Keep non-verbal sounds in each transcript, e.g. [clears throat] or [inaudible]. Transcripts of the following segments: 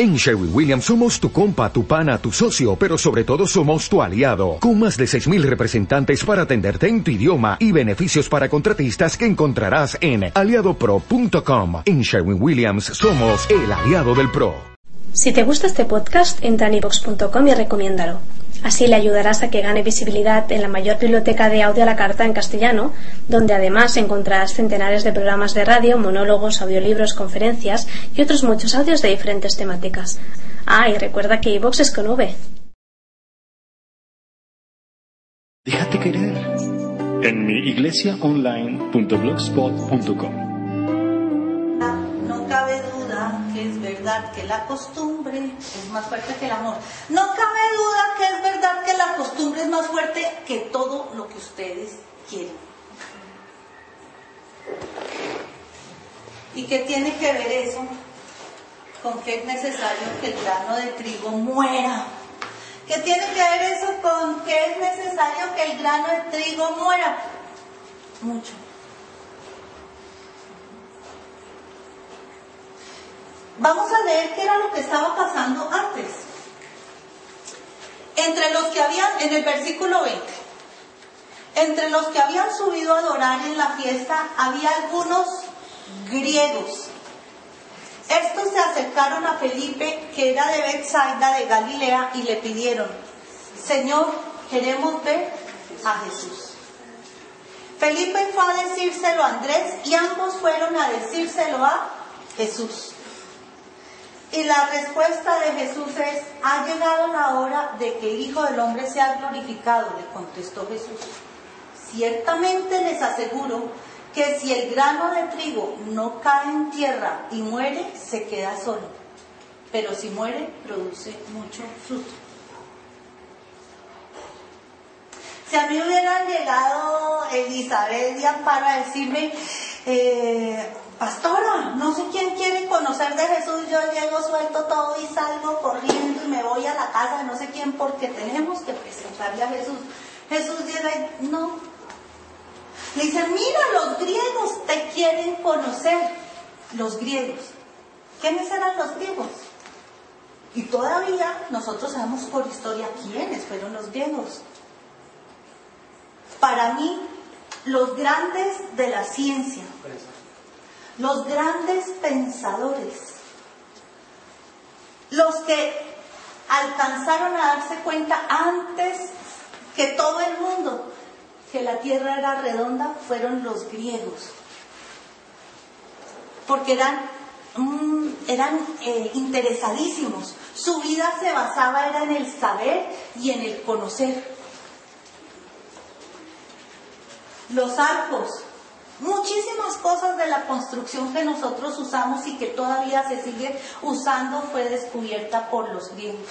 En Sherwin Williams somos tu compa, tu pana, tu socio, pero sobre todo somos tu aliado, con más de 6.000 representantes para atenderte en tu idioma y beneficios para contratistas que encontrarás en aliadopro.com. En Sherwin Williams somos el aliado del PRO. Si te gusta este podcast, en ivox.com y recomiéndalo. Así le ayudarás a que gane visibilidad en la mayor biblioteca de audio a la carta en castellano, donde además encontrarás centenares de programas de radio, monólogos, audiolibros, conferencias y otros muchos audios de diferentes temáticas. Ah, y recuerda que iVox es con V. Déjate querer en que la costumbre es más fuerte que el amor. No cabe duda que es verdad que la costumbre es más fuerte que todo lo que ustedes quieren. ¿Y qué tiene que ver eso con que es necesario que el grano de trigo muera? ¿Qué tiene que ver eso con que es necesario que el grano de trigo muera? Mucho. Vamos a leer qué era lo que estaba pasando antes. Entre los que habían, en el versículo 20, entre los que habían subido a adorar en la fiesta había algunos griegos. Estos se acercaron a Felipe, que era de Bethsaida de Galilea, y le pidieron, Señor, queremos ver a Jesús. Felipe fue a decírselo a Andrés y ambos fueron a decírselo a Jesús. Y la respuesta de Jesús es, ha llegado la hora de que el Hijo del Hombre sea glorificado, le contestó Jesús. Ciertamente les aseguro que si el grano de trigo no cae en tierra y muere, se queda solo. Pero si muere, produce mucho fruto. Si a mí hubieran llegado Elizabeth y Amparo a decirme, eh, pastora, no sé quién quiere conocer de Jesús, yo llego, suelto todo y salgo corriendo y me voy a la casa de no sé quién porque tenemos que presentarle a Jesús. Jesús y no. Le dice, mira, los griegos te quieren conocer. Los griegos. ¿Quiénes eran los griegos? Y todavía nosotros sabemos por historia quiénes fueron los griegos. Para mí, los grandes de la ciencia, los grandes pensadores, los que alcanzaron a darse cuenta antes que todo el mundo que la tierra era redonda fueron los griegos, porque eran, mm, eran eh, interesadísimos, su vida se basaba era en el saber y en el conocer. Los arcos, Muchísimas cosas de la construcción que nosotros usamos y que todavía se sigue usando fue descubierta por los griegos.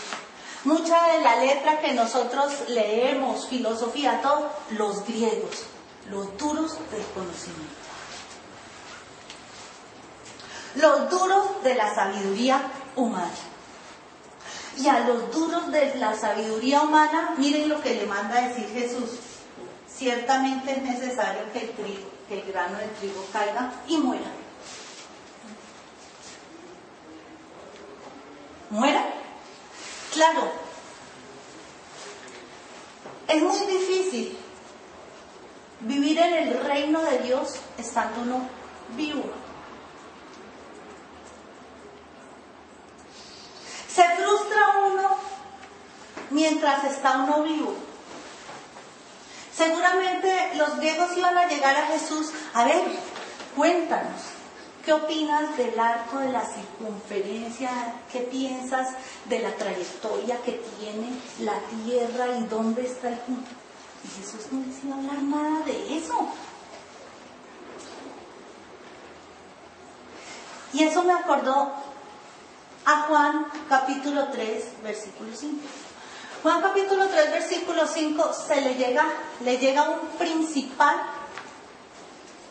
Mucha de la letra que nosotros leemos, filosofía, todo, los griegos, los duros del conocimiento. Los duros de la sabiduría humana. Y a los duros de la sabiduría humana, miren lo que le manda a decir Jesús. Ciertamente es necesario que el trigo que el grano de trigo caiga y muera. ¿Muera? Claro. Es muy difícil vivir en el reino de Dios estando uno vivo. Se frustra uno mientras está uno vivo. Seguramente los griegos iban a llegar a Jesús, a ver, cuéntanos, ¿qué opinas del arco de la circunferencia? ¿Qué piensas de la trayectoria que tiene la tierra y dónde está el punto? Y Jesús no les hablar nada de eso. Y eso me acordó a Juan capítulo 3, versículo 5. Juan capítulo 3, versículo 5, se le llega, le llega un principal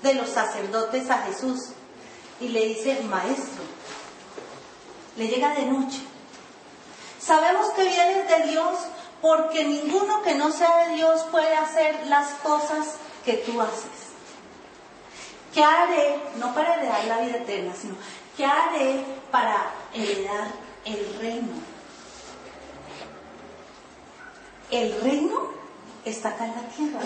de los sacerdotes a Jesús y le dice, maestro, le llega de noche. Sabemos que vienes de Dios porque ninguno que no sea de Dios puede hacer las cosas que tú haces. ¿Qué haré? No para heredar la vida eterna, sino ¿qué haré para heredar el reino. El reino está acá en la tierra.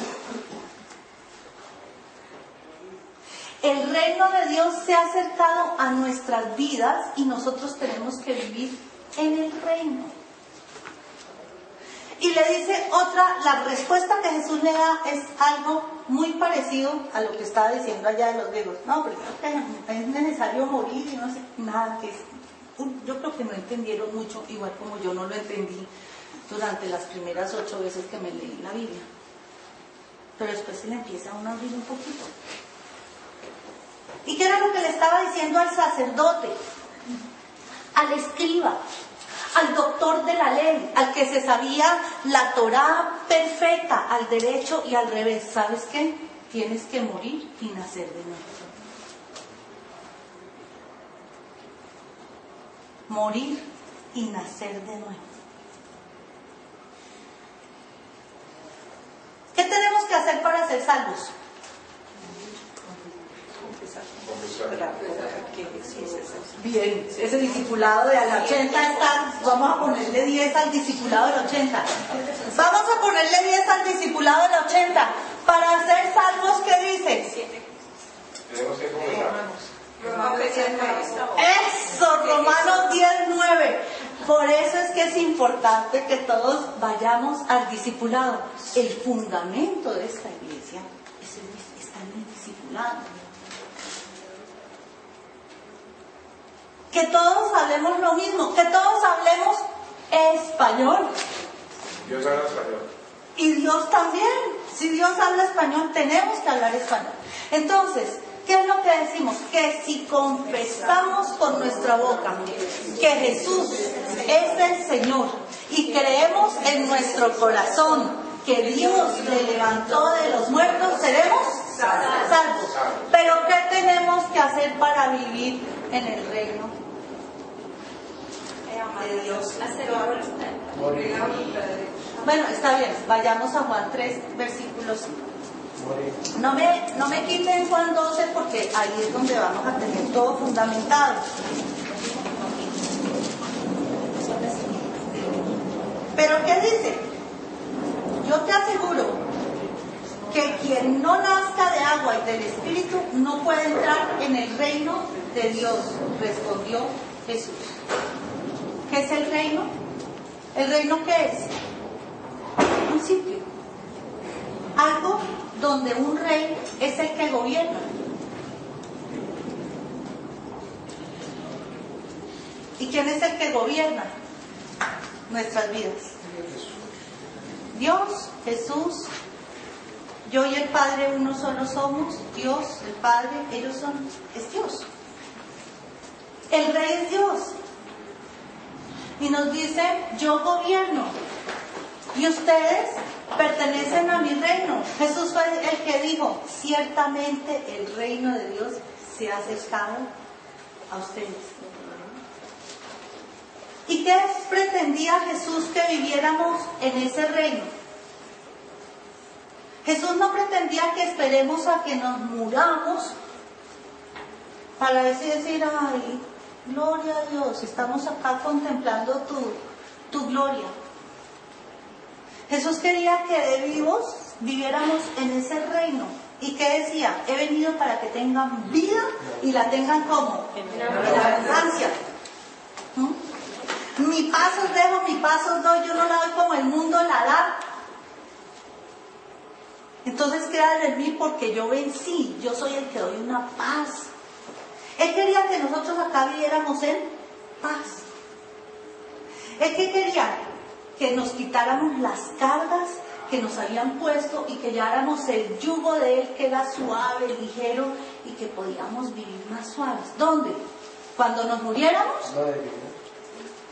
El reino de Dios se ha acercado a nuestras vidas y nosotros tenemos que vivir en el reino. Y le dice otra, la respuesta que Jesús le da es algo muy parecido a lo que estaba diciendo allá de los griegos. No, pero es necesario morir y no sé, nada que Yo creo que no entendieron mucho, igual como yo no lo entendí durante las primeras ocho veces que me leí la Biblia. Pero después se le empieza a uno a abrir un poquito. ¿Y qué era lo que le estaba diciendo al sacerdote? Al escriba, al doctor de la ley, al que se sabía la Torá perfecta, al derecho y al revés. ¿Sabes qué? Tienes que morir y nacer de nuevo. Morir y nacer de nuevo. ¿Qué tenemos que hacer para ser salvos? Bien, ese discipulado de al 80 está, vamos a ponerle 10 al discipulado del 80. Vamos a ponerle 10 al discipulado del 80. Para ser salvos, ¿qué dice? Tenemos que Eso, Romanos 10, 9. Por eso es que es importante que todos vayamos al discipulado. El fundamento de esta iglesia está en el discipulado. que todos hablemos lo mismo, que todos hablemos español. Dios habla español. Y Dios también. Si Dios habla español, tenemos que hablar español. Entonces, ¿qué es lo que decimos? Que si confesamos con nuestra boca que Jesús es el Señor y creemos en nuestro corazón que Dios le levantó de los muertos, seremos salvos. Pero ¿qué tenemos que hacer para vivir en el reino de Dios. Bueno, está bien, vayamos a Juan 3, versículos. No me, no me quiten Juan 12 porque ahí es donde vamos a tener todo fundamentado. Pero ¿qué dice? Yo te aseguro que quien no nazca de agua y del Espíritu no puede entrar en el reino de Dios, respondió Jesús. ¿Qué es el reino? ¿El reino qué es? Un sitio. Algo donde un rey es el que gobierna. ¿Y quién es el que gobierna nuestras vidas? Dios, Jesús, yo y el Padre uno solo somos, Dios, el Padre, ellos son, es Dios. El Rey es Dios y nos dice, yo gobierno y ustedes pertenecen a mi reino. Jesús fue el que dijo, ciertamente el reino de Dios se ha acercado a ustedes. ¿Y qué pretendía Jesús que viviéramos en ese reino? Jesús no pretendía que esperemos a que nos muramos para decir, ay, Gloria a Dios, estamos acá contemplando tu, tu gloria. Jesús quería que de vivos viviéramos en ese reino. ¿Y qué decía? He venido para que tengan vida y la tengan como? En abundancia. ¿Mm? Mi paso dejo, mi paso doy, yo no la doy como el mundo la da. Entonces queda en mí porque yo vencí, yo soy el que doy una paz. Él quería que nosotros acá viviéramos en paz. Él que quería que nos quitáramos las cargas que nos habían puesto y que lleváramos el yugo de Él que era suave, ligero y que podíamos vivir más suaves. ¿Dónde? Cuando nos muriéramos.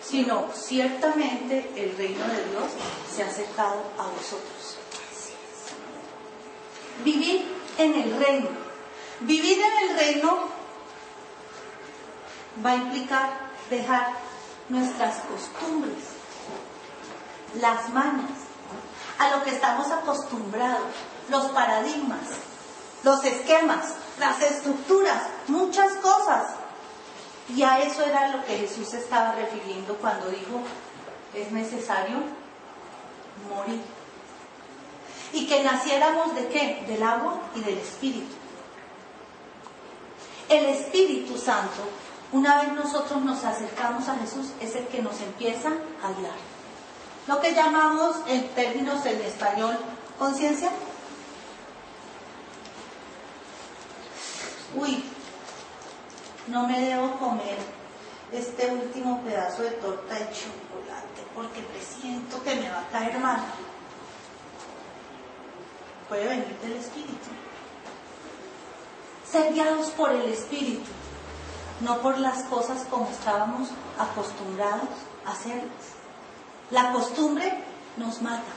Sino ciertamente el reino de Dios se ha acercado a vosotros. Vivir en el reino. Vivir en el reino va a implicar dejar nuestras costumbres, las mañas, a lo que estamos acostumbrados, los paradigmas, los esquemas, las estructuras, muchas cosas. Y a eso era lo que Jesús estaba refiriendo cuando dijo, es necesario morir. Y que naciéramos de qué? Del agua y del Espíritu. El Espíritu Santo, una vez nosotros nos acercamos a Jesús, es el que nos empieza a guiar. Lo que llamamos en términos en español conciencia. Uy, no me debo comer este último pedazo de torta de chocolate porque presiento que me va a caer mal. Puede venir del Espíritu. Ser guiados por el Espíritu, no por las cosas como estábamos acostumbrados a hacerlas. La costumbre nos mata.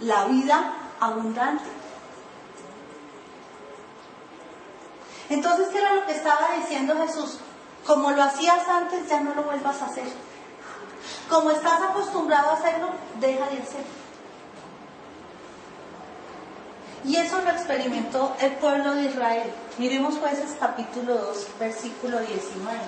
La vida abundante Entonces, ¿qué era lo que estaba diciendo Jesús? Como lo hacías antes, ya no lo vuelvas a hacer. Como estás acostumbrado a hacerlo, deja de hacerlo. Y eso lo experimentó el pueblo de Israel. Miremos jueces capítulo 2, versículo 19.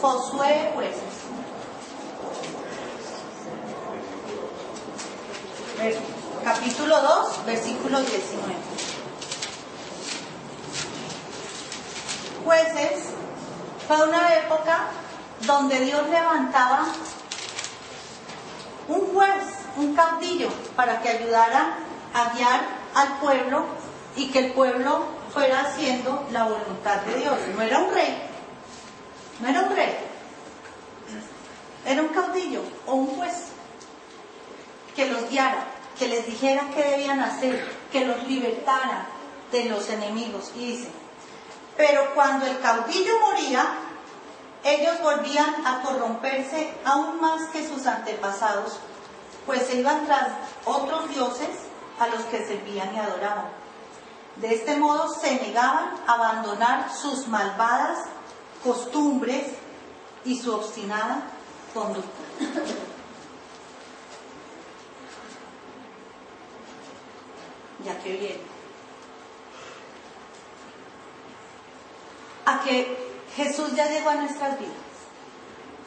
Josué jueces. Capítulo 2, versículo 19. Jueces fue una época donde Dios levantaba un juez, un caudillo, para que ayudara a guiar al pueblo y que el pueblo fuera haciendo la voluntad de Dios. No era un rey, no era un rey, era un caudillo o un juez que los guiara, que les dijera qué debían que los libertara de los enemigos. Y dice, pero cuando el caudillo moría, ellos volvían a corromperse aún más que sus antepasados, pues se iban tras otros dioses a los que servían y adoraban. De este modo se negaban a abandonar sus malvadas costumbres y su obstinada conducta. Ya que viene. A que Jesús ya llegó a nuestras vidas.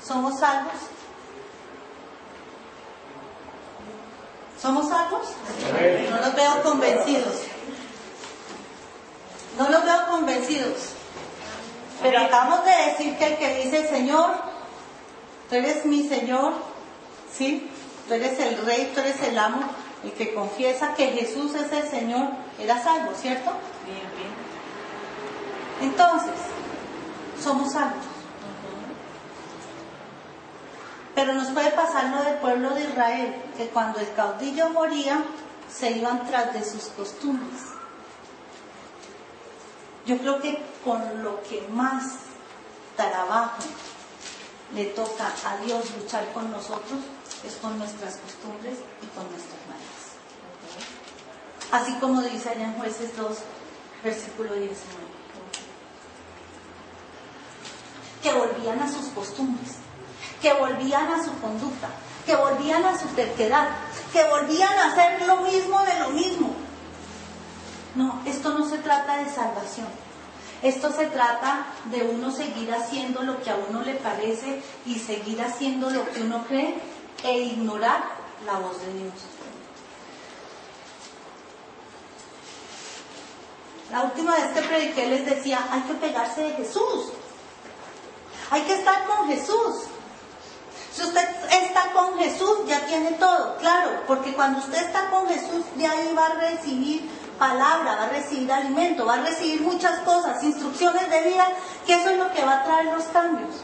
¿Somos salvos? ¿Somos salvos? No los veo convencidos. No los veo convencidos. Pero acabamos de decir que el que dice Señor, tú eres mi Señor, ¿sí? Tú eres el Rey, tú eres el amo, el que confiesa que Jesús es el Señor, era salvo, ¿cierto? Bien, bien. Entonces, somos salvos. Pero nos puede pasar lo del pueblo de Israel, que cuando el caudillo moría, se iban tras de sus costumbres. Yo creo que con lo que más trabajo le toca a Dios luchar con nosotros es con nuestras costumbres y con nuestras maneras. Así como dice allá en Jueces 2, versículo 19. Que volvían a sus costumbres, que volvían a su conducta, que volvían a su terquedad, que volvían a hacer lo mismo de lo mismo. No, esto no se trata de salvación. Esto se trata de uno seguir haciendo lo que a uno le parece y seguir haciendo lo que uno cree e ignorar la voz de Dios. La última vez que prediqué les decía, hay que pegarse de Jesús. Hay que estar con Jesús. Si usted está con Jesús, ya tiene todo, claro, porque cuando usted está con Jesús, de ahí va a recibir palabra, va a recibir alimento, va a recibir muchas cosas, instrucciones de vida, que eso es lo que va a traer los cambios.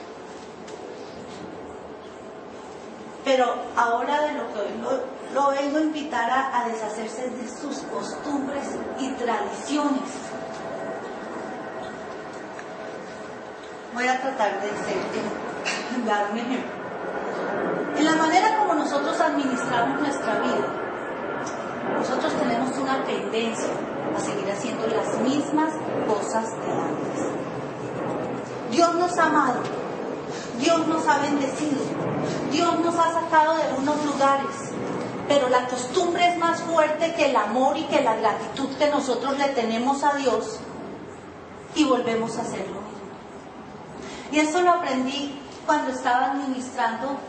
Pero ahora de lo que hoy lo, vengo a invitar a, deshacerse de sus costumbres y tradiciones. Voy a tratar de ser, un ejemplo. En la manera como nosotros administramos nuestra vida, nosotros tenemos una tendencia a seguir haciendo las mismas cosas de antes. Dios nos ha amado, Dios nos ha bendecido, Dios nos ha sacado de unos lugares, pero la costumbre es más fuerte que el amor y que la gratitud que nosotros le tenemos a Dios y volvemos a hacer lo mismo. Y eso lo aprendí cuando estaba administrando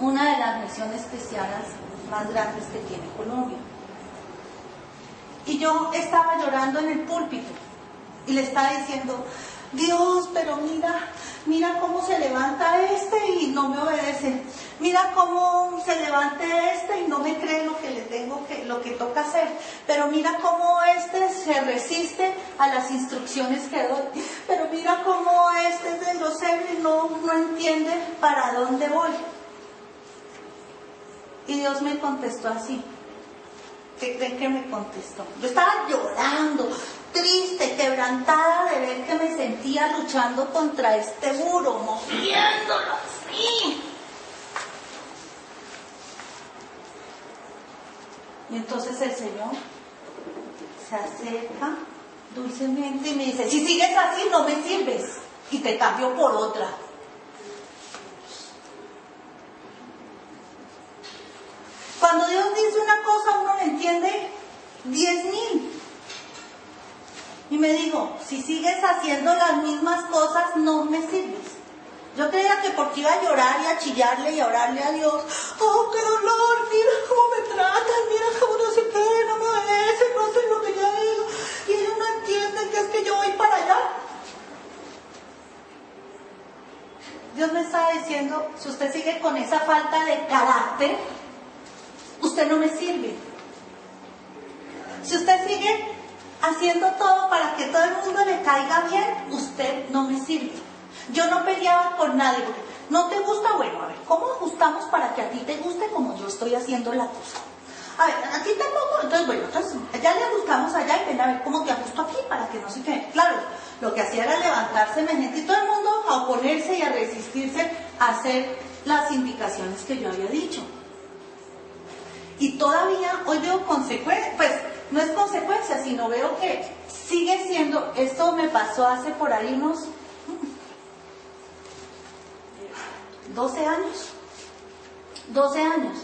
una de las misiones cristianas más grandes que tiene Colombia. Y yo estaba llorando en el púlpito y le estaba diciendo, Dios, pero mira, mira cómo se levanta este y no me obedece. Mira cómo se levanta este y no me cree lo que le tengo que, lo que toca hacer. Pero mira cómo este se resiste a las instrucciones que doy. Pero mira cómo este es de grosero y no, no entiende para dónde voy. Y Dios me contestó así. ¿Qué creen que me contestó? Yo estaba llorando, triste, quebrantada de ver que me sentía luchando contra este muro, moviéndolo así. Y entonces el Señor se acerca dulcemente y me dice, si sigues así no me sirves y te cambio por otra. Cuando Dios dice una cosa uno le entiende diez mil. Y me dijo, si sigues haciendo las mismas cosas, no me sirves. Yo creía que porque iba a llorar y a chillarle y a orarle a Dios, oh, qué dolor, mira cómo me tratan, mira cómo no sé qué, no me obedecen, no sé lo que yo digo. Y ellos no entienden que es que yo voy para allá. Dios me está diciendo, si usted sigue con esa falta de carácter, usted no me sirve. Si usted sigue haciendo todo para que todo el mundo le caiga bien, usted no me sirve. Yo no peleaba con nadie, no te gusta, bueno, a ver, ¿cómo ajustamos para que a ti te guste como yo estoy haciendo la cosa? A ver, aquí tampoco, entonces bueno, entonces ya le ajustamos allá y ven a ver cómo te ajusto aquí para que no se quede. Claro, lo que hacía era levantarse gente y todo el mundo a oponerse y a resistirse a hacer las indicaciones que yo había dicho. Y todavía hoy veo consecuencias, pues no es consecuencia, sino veo que sigue siendo, esto me pasó hace por ahí unos 12 años, 12 años.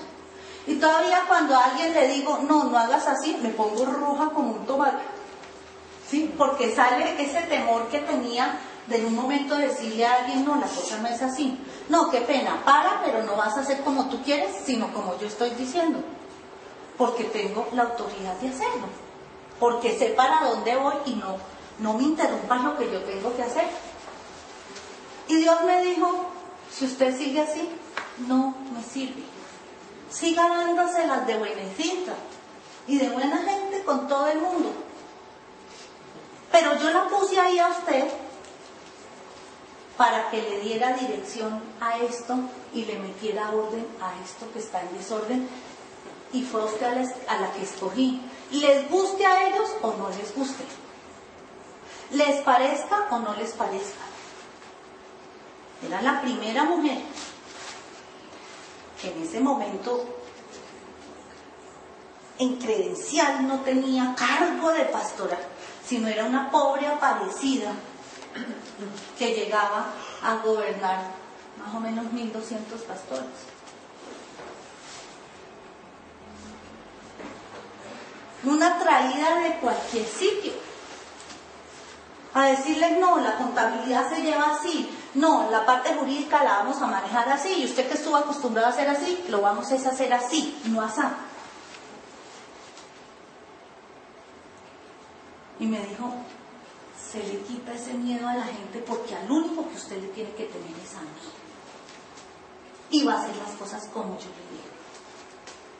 Y todavía cuando a alguien le digo, no, no hagas así, me pongo roja como un tomate. ¿Sí? Porque sale ese temor que tenía de en un momento decirle a alguien, no, la cosa no es así. No, qué pena, para, pero no vas a hacer como tú quieres, sino como yo estoy diciendo porque tengo la autoridad de hacerlo, porque sé para dónde voy y no, no me interrumpan lo que yo tengo que hacer. Y Dios me dijo, si usted sigue así, no me sirve. Siga dándoselas de buenecita y de buena gente con todo el mundo. Pero yo la puse ahí a usted para que le diera dirección a esto y le metiera orden a esto que está en desorden y fue usted a la, que escogí. Les guste a ellos o no les guste. Les parezca o no les parezca. Era la primera mujer que en ese momento en credencial no tenía cargo de pastora, sino era una pobre aparecida que llegaba a gobernar más o menos 1.200 pastores. Una traída de cualquier sitio. A decirles, no, la contabilidad se lleva así, no, la parte jurídica la vamos a manejar así, y usted que estuvo acostumbrado a hacer así, lo vamos a hacer así, no así. Y me dijo, se le quita ese miedo a la gente porque al único que usted le tiene que tener es a mí. Y va a hacer las cosas como yo le digo.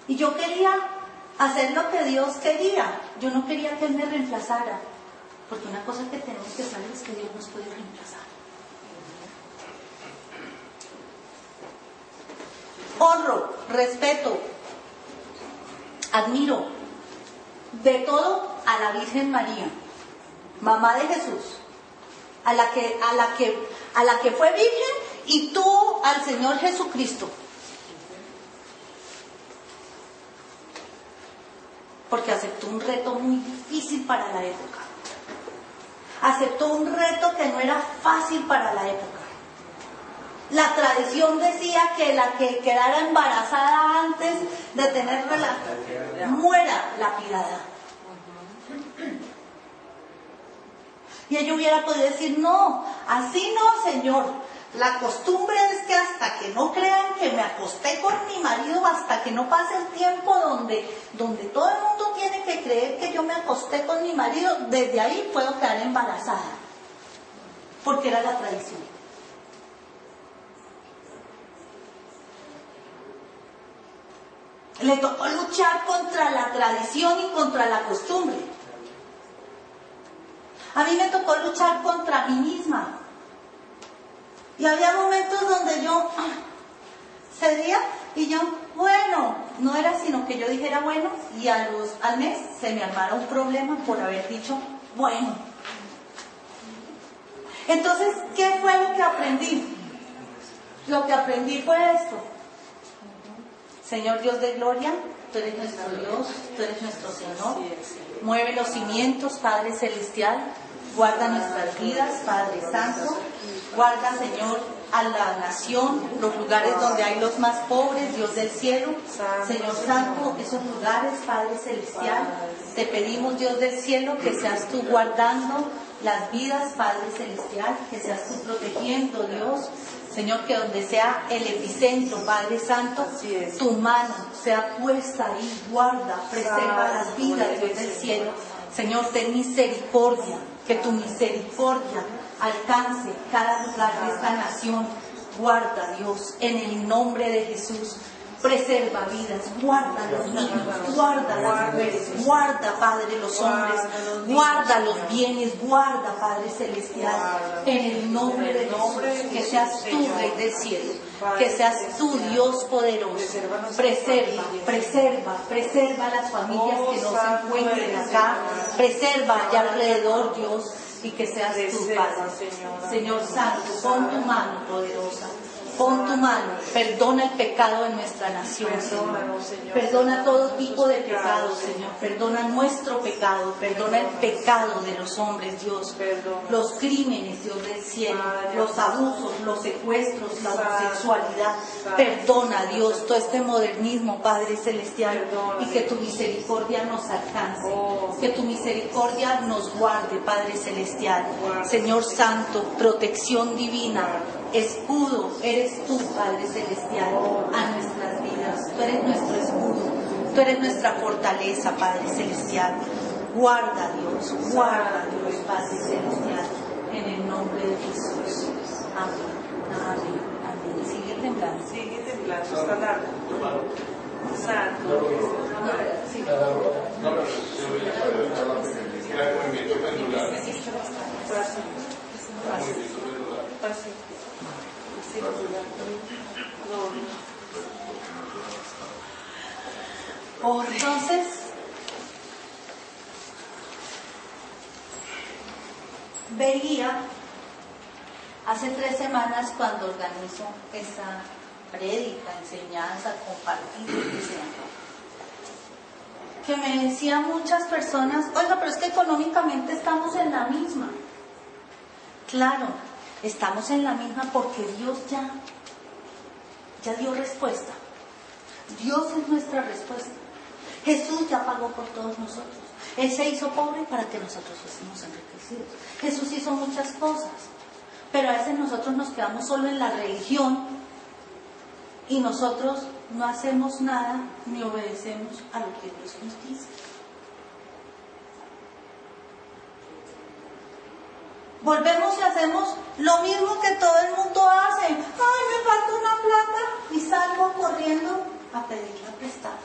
Y yo quería hacer lo que Dios quería. Yo no quería que Él me reemplazara, porque una cosa que tenemos que saber es que Dios nos puede reemplazar. Honro, respeto, admiro de todo a la Virgen María, mamá de Jesús, a la que, a la que, a la que fue virgen y tuvo al Señor Jesucristo. Porque aceptó un reto muy difícil para la época. Aceptó un reto que no era fácil para la época. La tradición decía que la que quedara embarazada antes de tener relación muera lapidada. Y ella hubiera podido decir, no, así no, Señor. La costumbre es que hasta que no crean que me acosté con mi marido, hasta que no pase el tiempo donde, donde todo el mundo tiene que creer que yo me acosté con mi marido, desde ahí puedo quedar embarazada. Porque era la tradición. Le tocó luchar contra la tradición y contra la costumbre. A mí me tocó luchar contra mí misma. Y había momentos donde yo cedía y yo, bueno, no era sino que yo dijera bueno y a los, al mes se me armara un problema por haber dicho bueno. Entonces, ¿qué fue lo que aprendí? Lo que aprendí fue esto. Señor Dios de gloria, tú eres nuestro Dios, tú eres nuestro Señor. Mueve los cimientos, Padre Celestial. Guarda nuestras vidas, Padre Santo. Guarda, Señor, a la nación, los lugares donde hay los más pobres, Dios del cielo. Señor Santo, esos lugares, Padre Celestial. Te pedimos, Dios del cielo, que seas tú guardando las vidas, Padre Celestial, que seas tú protegiendo, Dios. Señor, que donde sea el epicentro, Padre Santo, tu mano sea puesta ahí, guarda, preserva las vidas, Dios del cielo. Señor, ten misericordia, que tu misericordia alcance cada lugar de esta nación. Guarda, Dios, en el nombre de Jesús. Preserva vidas, guarda los niños, guarda las mujeres, guarda, Padre, los hombres, guarda los bienes, guarda, Padre Celestial, en el nombre de Jesús, que seas tú, Rey del cielo, que seas tú, Dios poderoso. Preserva, preserva, preserva las familias que no se encuentren acá, preserva allá alrededor, Dios, y que seas tú, Padre. Señor Santo, pon tu mano poderosa Pon tu mano, perdona el pecado de nuestra nación, Señor. Perdona todo tipo de pecado, Señor. Perdona nuestro pecado, perdona el pecado de los hombres, Dios. Los crímenes, Dios del cielo, los abusos, los secuestros, la homosexualidad. Perdona, Dios, todo este modernismo, Padre Celestial, y que tu misericordia nos alcance. Que tu misericordia nos guarde, Padre Celestial. Señor Santo, protección divina escudo eres tú, Padre Celestial, a nuestras vidas. Tú eres nuestro escudo, tú eres nuestra fortaleza, Padre Celestial. Guarda Dios, guarda Dios, Padre Celestial, en el nombre de Jesús. Amén, amén, amén. Sigue temblando. Sigue temblando, está largo. Santo. Sí. Fácil. Entonces, veía hace tres semanas cuando organizo esta prédica, enseñanza, compartir, que me decían muchas personas, oiga, pero es que económicamente estamos en la misma. Claro, Estamos en la misma porque Dios ya, ya dio respuesta. Dios es nuestra respuesta. Jesús ya pagó por todos nosotros. Él se hizo pobre para que nosotros fuésemos enriquecidos. Jesús hizo muchas cosas, pero a veces nosotros nos quedamos solo en la religión y nosotros no hacemos nada ni obedecemos a lo que Dios nos dice. Volvemos y hacemos lo mismo que todo el mundo hace. Ay, me falta una plata y salgo corriendo a pedirla prestada.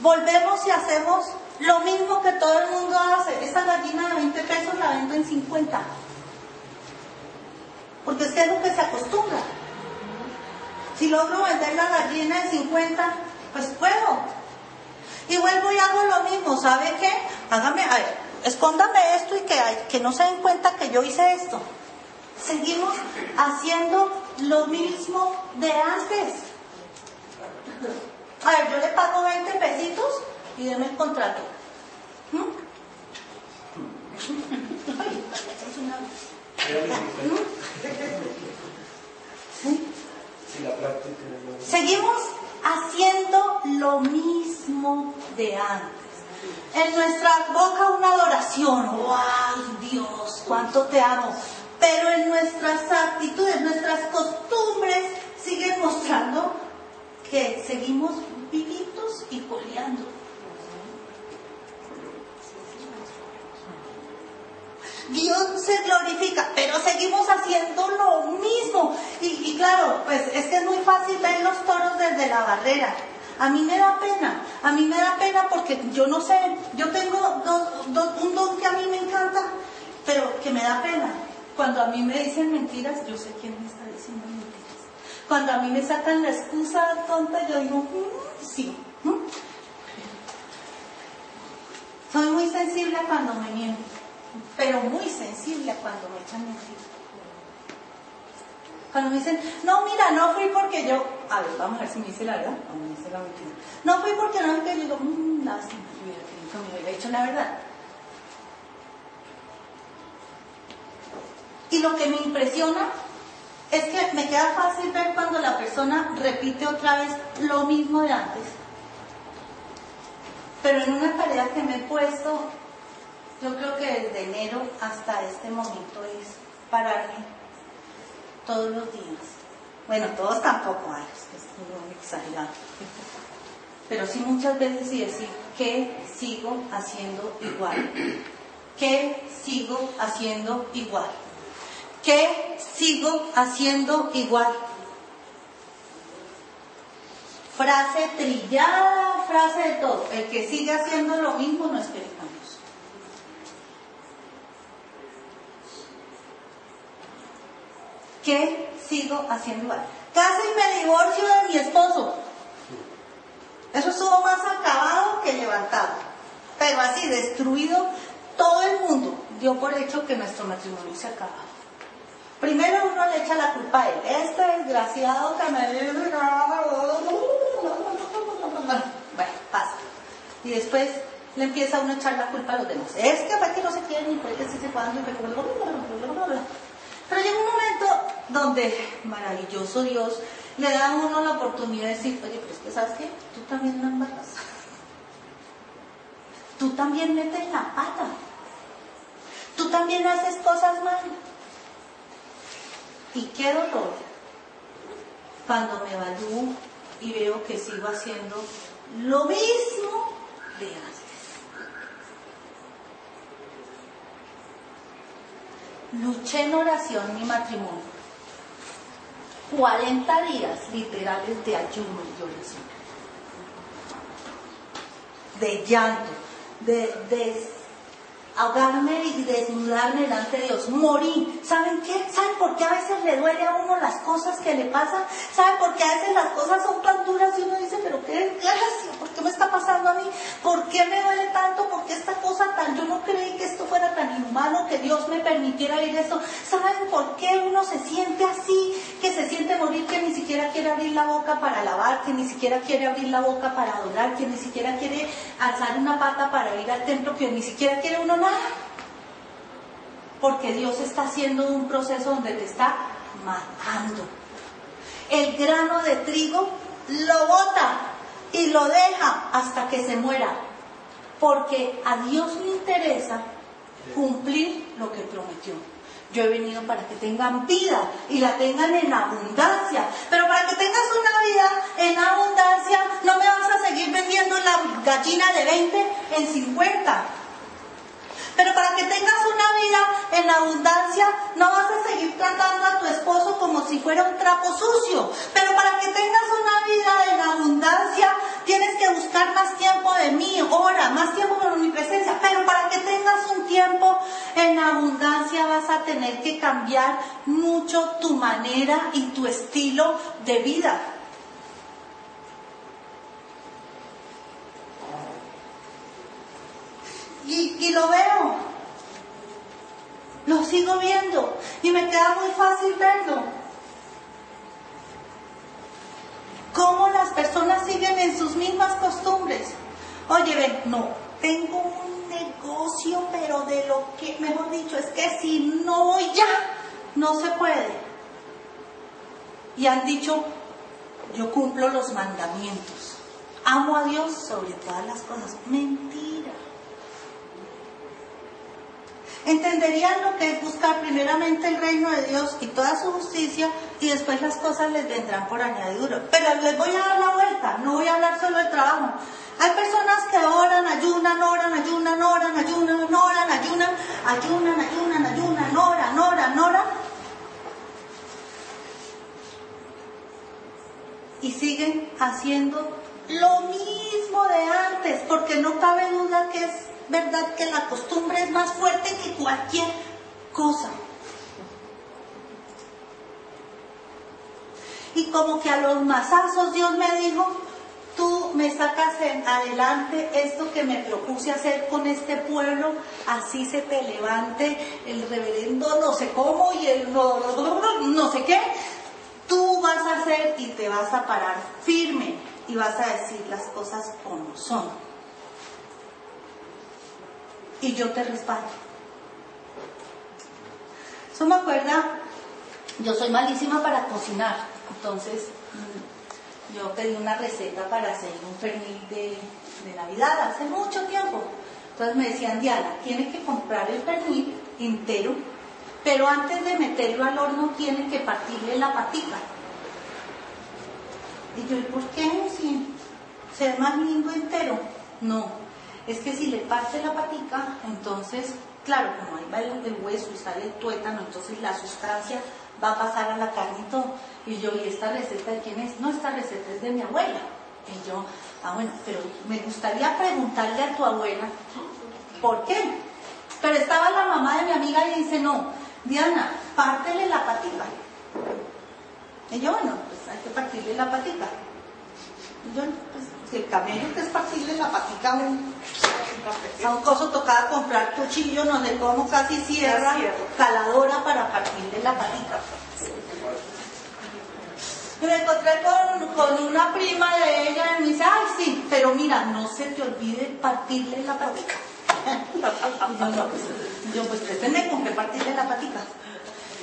Volvemos y hacemos lo mismo que todo el mundo hace. Esa gallina de 20 pesos la vendo en 50. Porque es que es lo que se acostumbra. Si logro vender la gallina de 50, pues puedo. Y vuelvo y hago lo mismo, ¿sabe qué? Hágame, a ver, escóndame esto y que, que no se den cuenta que yo hice esto. Seguimos haciendo lo mismo de antes. A ver, yo le pago 20 pesitos y deme el contrato. ¿Mm? ¿Sí? Seguimos haciendo lo mismo de antes. En nuestra boca una adoración, ¡wow! Dios, cuánto te amo! Pero en nuestras actitudes, nuestras costumbres siguen mostrando que seguimos vivitos y coleando. Dios se glorifica, pero seguimos haciendo lo mismo. Y, claro, pues es que es muy fácil ver los toros desde la barrera. A mí me da pena, a mí me da pena porque yo no sé, yo tengo un don que a mí me encanta, pero que me da pena. Cuando a mí me dicen mentiras, yo sé quién mentiras. Cuando a mí me sacan la excusa tonta, yo digo, mm, sí. Soy muy sensible cuando me mienten pero muy sensible cuando me echan mentiras. Cuando me dicen, no, mira, no fui porque yo, a ver, vamos a ver si me dice la verdad o me dice la mentira. No fui porque no, que yo digo, mmm, lástima, que me hubiera dicho la verdad. Y lo que me impresiona es que me queda fácil ver cuando la persona repite otra vez lo mismo de antes. Pero en una tarea que me he puesto yo creo que desde enero hasta este momento es pararme todos los días. Bueno, todos tampoco, hay, es muy exagerado. Pero sí muchas veces y decir, ¿qué sigo haciendo igual? ¿Qué sigo haciendo igual? ¿Qué sigo haciendo igual? Frase trillada, frase de todo. El que sigue haciendo lo mismo no es feliz. ¿Qué sigo haciendo igual? Casi me divorcio de mi esposo. Eso estuvo más acabado que levantado. Pero así, destruido, todo el mundo dio por hecho que nuestro matrimonio se acababa. Primero uno le echa la culpa a él. Este desgraciado que me... Bueno, pasa. Y después le empieza uno a echar la culpa a los demás. Es que fue que no se quieren y fue que se separan y. Pero llega un momento donde, maravilloso Dios, le da a uno la oportunidad de decir, oye, pero es que sabes qué, tú también me embarazas. Tú también metes la pata. Tú también haces cosas mal. Y qué dolor cuando me evalúo y veo que sigo haciendo lo mismo de antes. Luché en oración mi matrimonio. 40 días literales de ayuno y oración. De llanto, de, de ahogarme y desnudarme delante de Dios, morir. ¿Saben qué? ¿Saben por qué a veces le duele a uno las cosas que le pasan? ¿Saben por qué a veces las cosas son tan duras y uno dice, pero qué gracia, ¿por qué me está pasando a mí? ¿Por qué me duele tanto? ¿Por qué esta cosa tan? Yo no creí que esto fuera tan inhumano, que Dios me permitiera ir eso. ¿Saben por qué uno se siente así? Que se siente morir, que ni siquiera quiere abrir la boca para alabar, que ni siquiera quiere abrir la boca para adorar, que ni siquiera quiere alzar una pata para ir al templo, que ni siquiera quiere uno nada. Porque Dios está haciendo un proceso donde te está matando. El grano de trigo lo bota y lo deja hasta que se muera. Porque a Dios le interesa cumplir lo que prometió. Yo he venido para que tengan vida y la tengan en abundancia. Pero para que tengas una vida en abundancia, no me vas a seguir vendiendo la gallina de 20 en 50. Pero para que tengas una vida en abundancia, no vas a seguir tratando a tu esposo como si fuera un trapo sucio. Pero para que tengas una vida en abundancia, tienes que buscar más tiempo de mí, hora, más tiempo con mi presencia. Pero para que tengas un tiempo en abundancia, vas a tener que cambiar mucho tu manera y tu estilo de vida. y, lo veo. Sigo viendo y me queda muy fácil verlo. Cómo las personas siguen en sus mismas costumbres. Oye, ven, no, tengo un negocio, pero de lo que, mejor dicho, es que si no voy ya, no se puede. Y han dicho, yo cumplo los mandamientos. Amo a Dios sobre todas las cosas. Mentira. Entenderían lo que es buscar primeramente el reino de Dios y toda su justicia y después las cosas les vendrán por añadidura. Pero les voy a dar la vuelta, no voy a hablar solo del trabajo. Hay personas que oran, ayunan, oran, ayunan, oran, ayunan, oran, ayunan, ayunan, ayunan, ayunan, oran, oran, oran. Y siguen haciendo lo mismo de antes, porque no cabe duda que es verdad que la costumbre es más fuerte que cualquier cosa. Y como que a los masazos Dios me dijo, tú me sacas adelante esto que me propuse hacer con este pueblo, así se te levante el reverendo no sé cómo y el no sé qué, tú vas a hacer y te vas a parar firme y vas a decir las cosas como son y yo te respaldo. Eso me acuerda, yo soy malísima para cocinar, entonces mm, yo pedí una receta para hacer un pernil de, Navidad hace mucho tiempo. Entonces me decían, Diana, tienes que comprar el pernil entero, pero antes de meterlo al horno tienes que partirle la patita. Y yo, ¿y por qué? Si se más lindo entero. No, es que si le parte la patica, entonces, claro, como ahí va el, hueso y sale el tuétano, entonces la sustancia va a pasar a la carne y todo. Y yo, ¿y esta receta de quién es? No, esta receta es de mi abuela. Y yo, ah, bueno, pero me gustaría preguntarle a tu abuela, ¿por qué? Pero estaba la mamá de mi amiga y dice, no, Diana, pártele la patica. Y yo, bueno, pues hay que partirle la patica. Y yo, pues el camello que es partirle la patica a un, a un coso tocaba comprar cuchillo, no sé cómo, casi cierra, caladora para partirle la patica. Me encontré con, con, una prima de ella y me dice, ay sí, pero mira, no se te olvide partirle la patica. [laughs] yo, no, pues, yo pues pretende con que partirle la patica.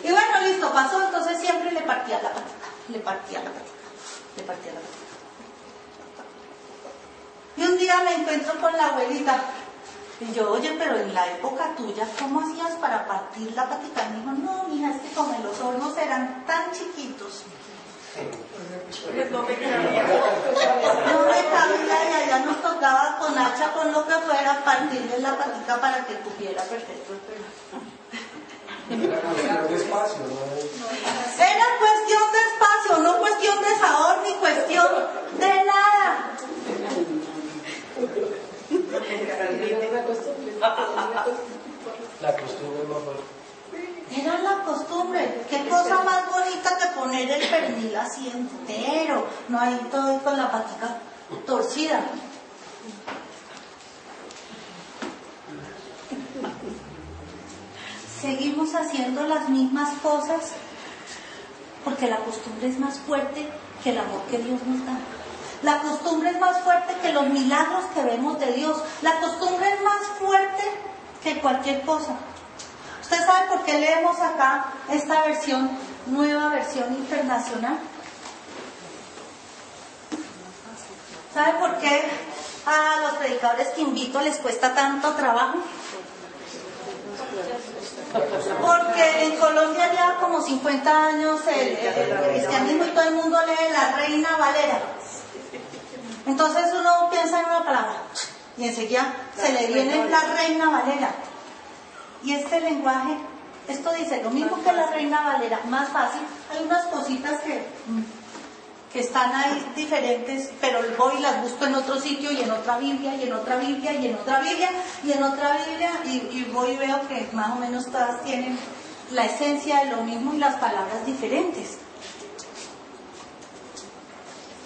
Y bueno, listo, pasó, entonces siempre le partía la patica, le partía la patica, le partía la patica. Y un día me encuentro con la abuelita. Y yo, oye, pero en la época tuya, ¿cómo hacías para partir la patita? Y me dijo, no, mija, es que como los hornos eran tan chiquitos. No me cabía. No me cabía y allá nos tocaba con hacha, con lo que fuera, partirle la patita para que tuviera perfecto el pelo. Era cuestión de espacio, ¿no? Era cuestión de espacio, no cuestión de sabor ni cuestión de nada. La costumbre más Era la costumbre. Qué cosa más bonita que poner el pernil así entero. No hay todo con la patica torcida. Seguimos haciendo las mismas cosas porque la costumbre es más fuerte que el amor que Dios nos da. La costumbre es más fuerte que los milagros que vemos de Dios. La costumbre es más fuerte que cualquier cosa. ¿Usted sabe por qué leemos acá esta versión, nueva versión internacional? ¿Sabe por qué a los predicadores que invito les cuesta tanto trabajo? Porque en Colombia ya como 50 años el, el cristianismo y todo el mundo lee la Reina Valera. Entonces uno piensa en una palabra y enseguida se le viene la reina Valera. Y este lenguaje, esto dice lo mismo que la reina Valera, más fácil. Hay unas cositas que, que están ahí diferentes, pero voy y las busco en otro sitio y en otra Biblia y en otra Biblia y en otra Biblia y en otra Biblia y, y voy y veo que más o menos todas tienen la esencia de lo mismo y las palabras diferentes.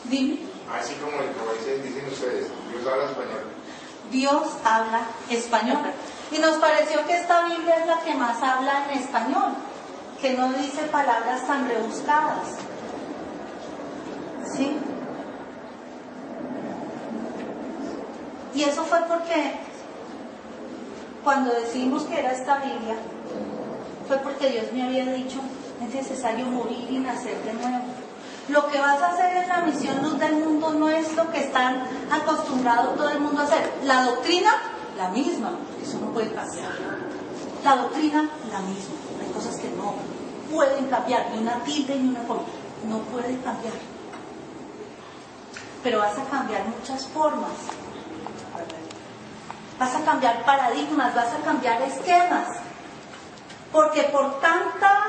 Dime. Así como, dicen, ustedes, Dios habla español. Dios habla español. Y nos pareció que esta Biblia es la que más habla en español, que no dice palabras tan rebuscadas. ¿Sí? Y eso fue porque cuando decidimos que era esta Biblia, fue porque Dios me había dicho, es necesario morir y nacer de nuevo. Lo que vas a hacer en la misión luz del mundo no es lo que están acostumbrados todo el mundo a hacer. La doctrina, la misma, eso no puede cambiar. La doctrina, la misma. Hay cosas que no pueden cambiar, ni una tilde ni una forma. No puede cambiar. Pero vas a cambiar muchas formas. Vas a cambiar paradigmas, vas a cambiar esquemas. Porque por tanta,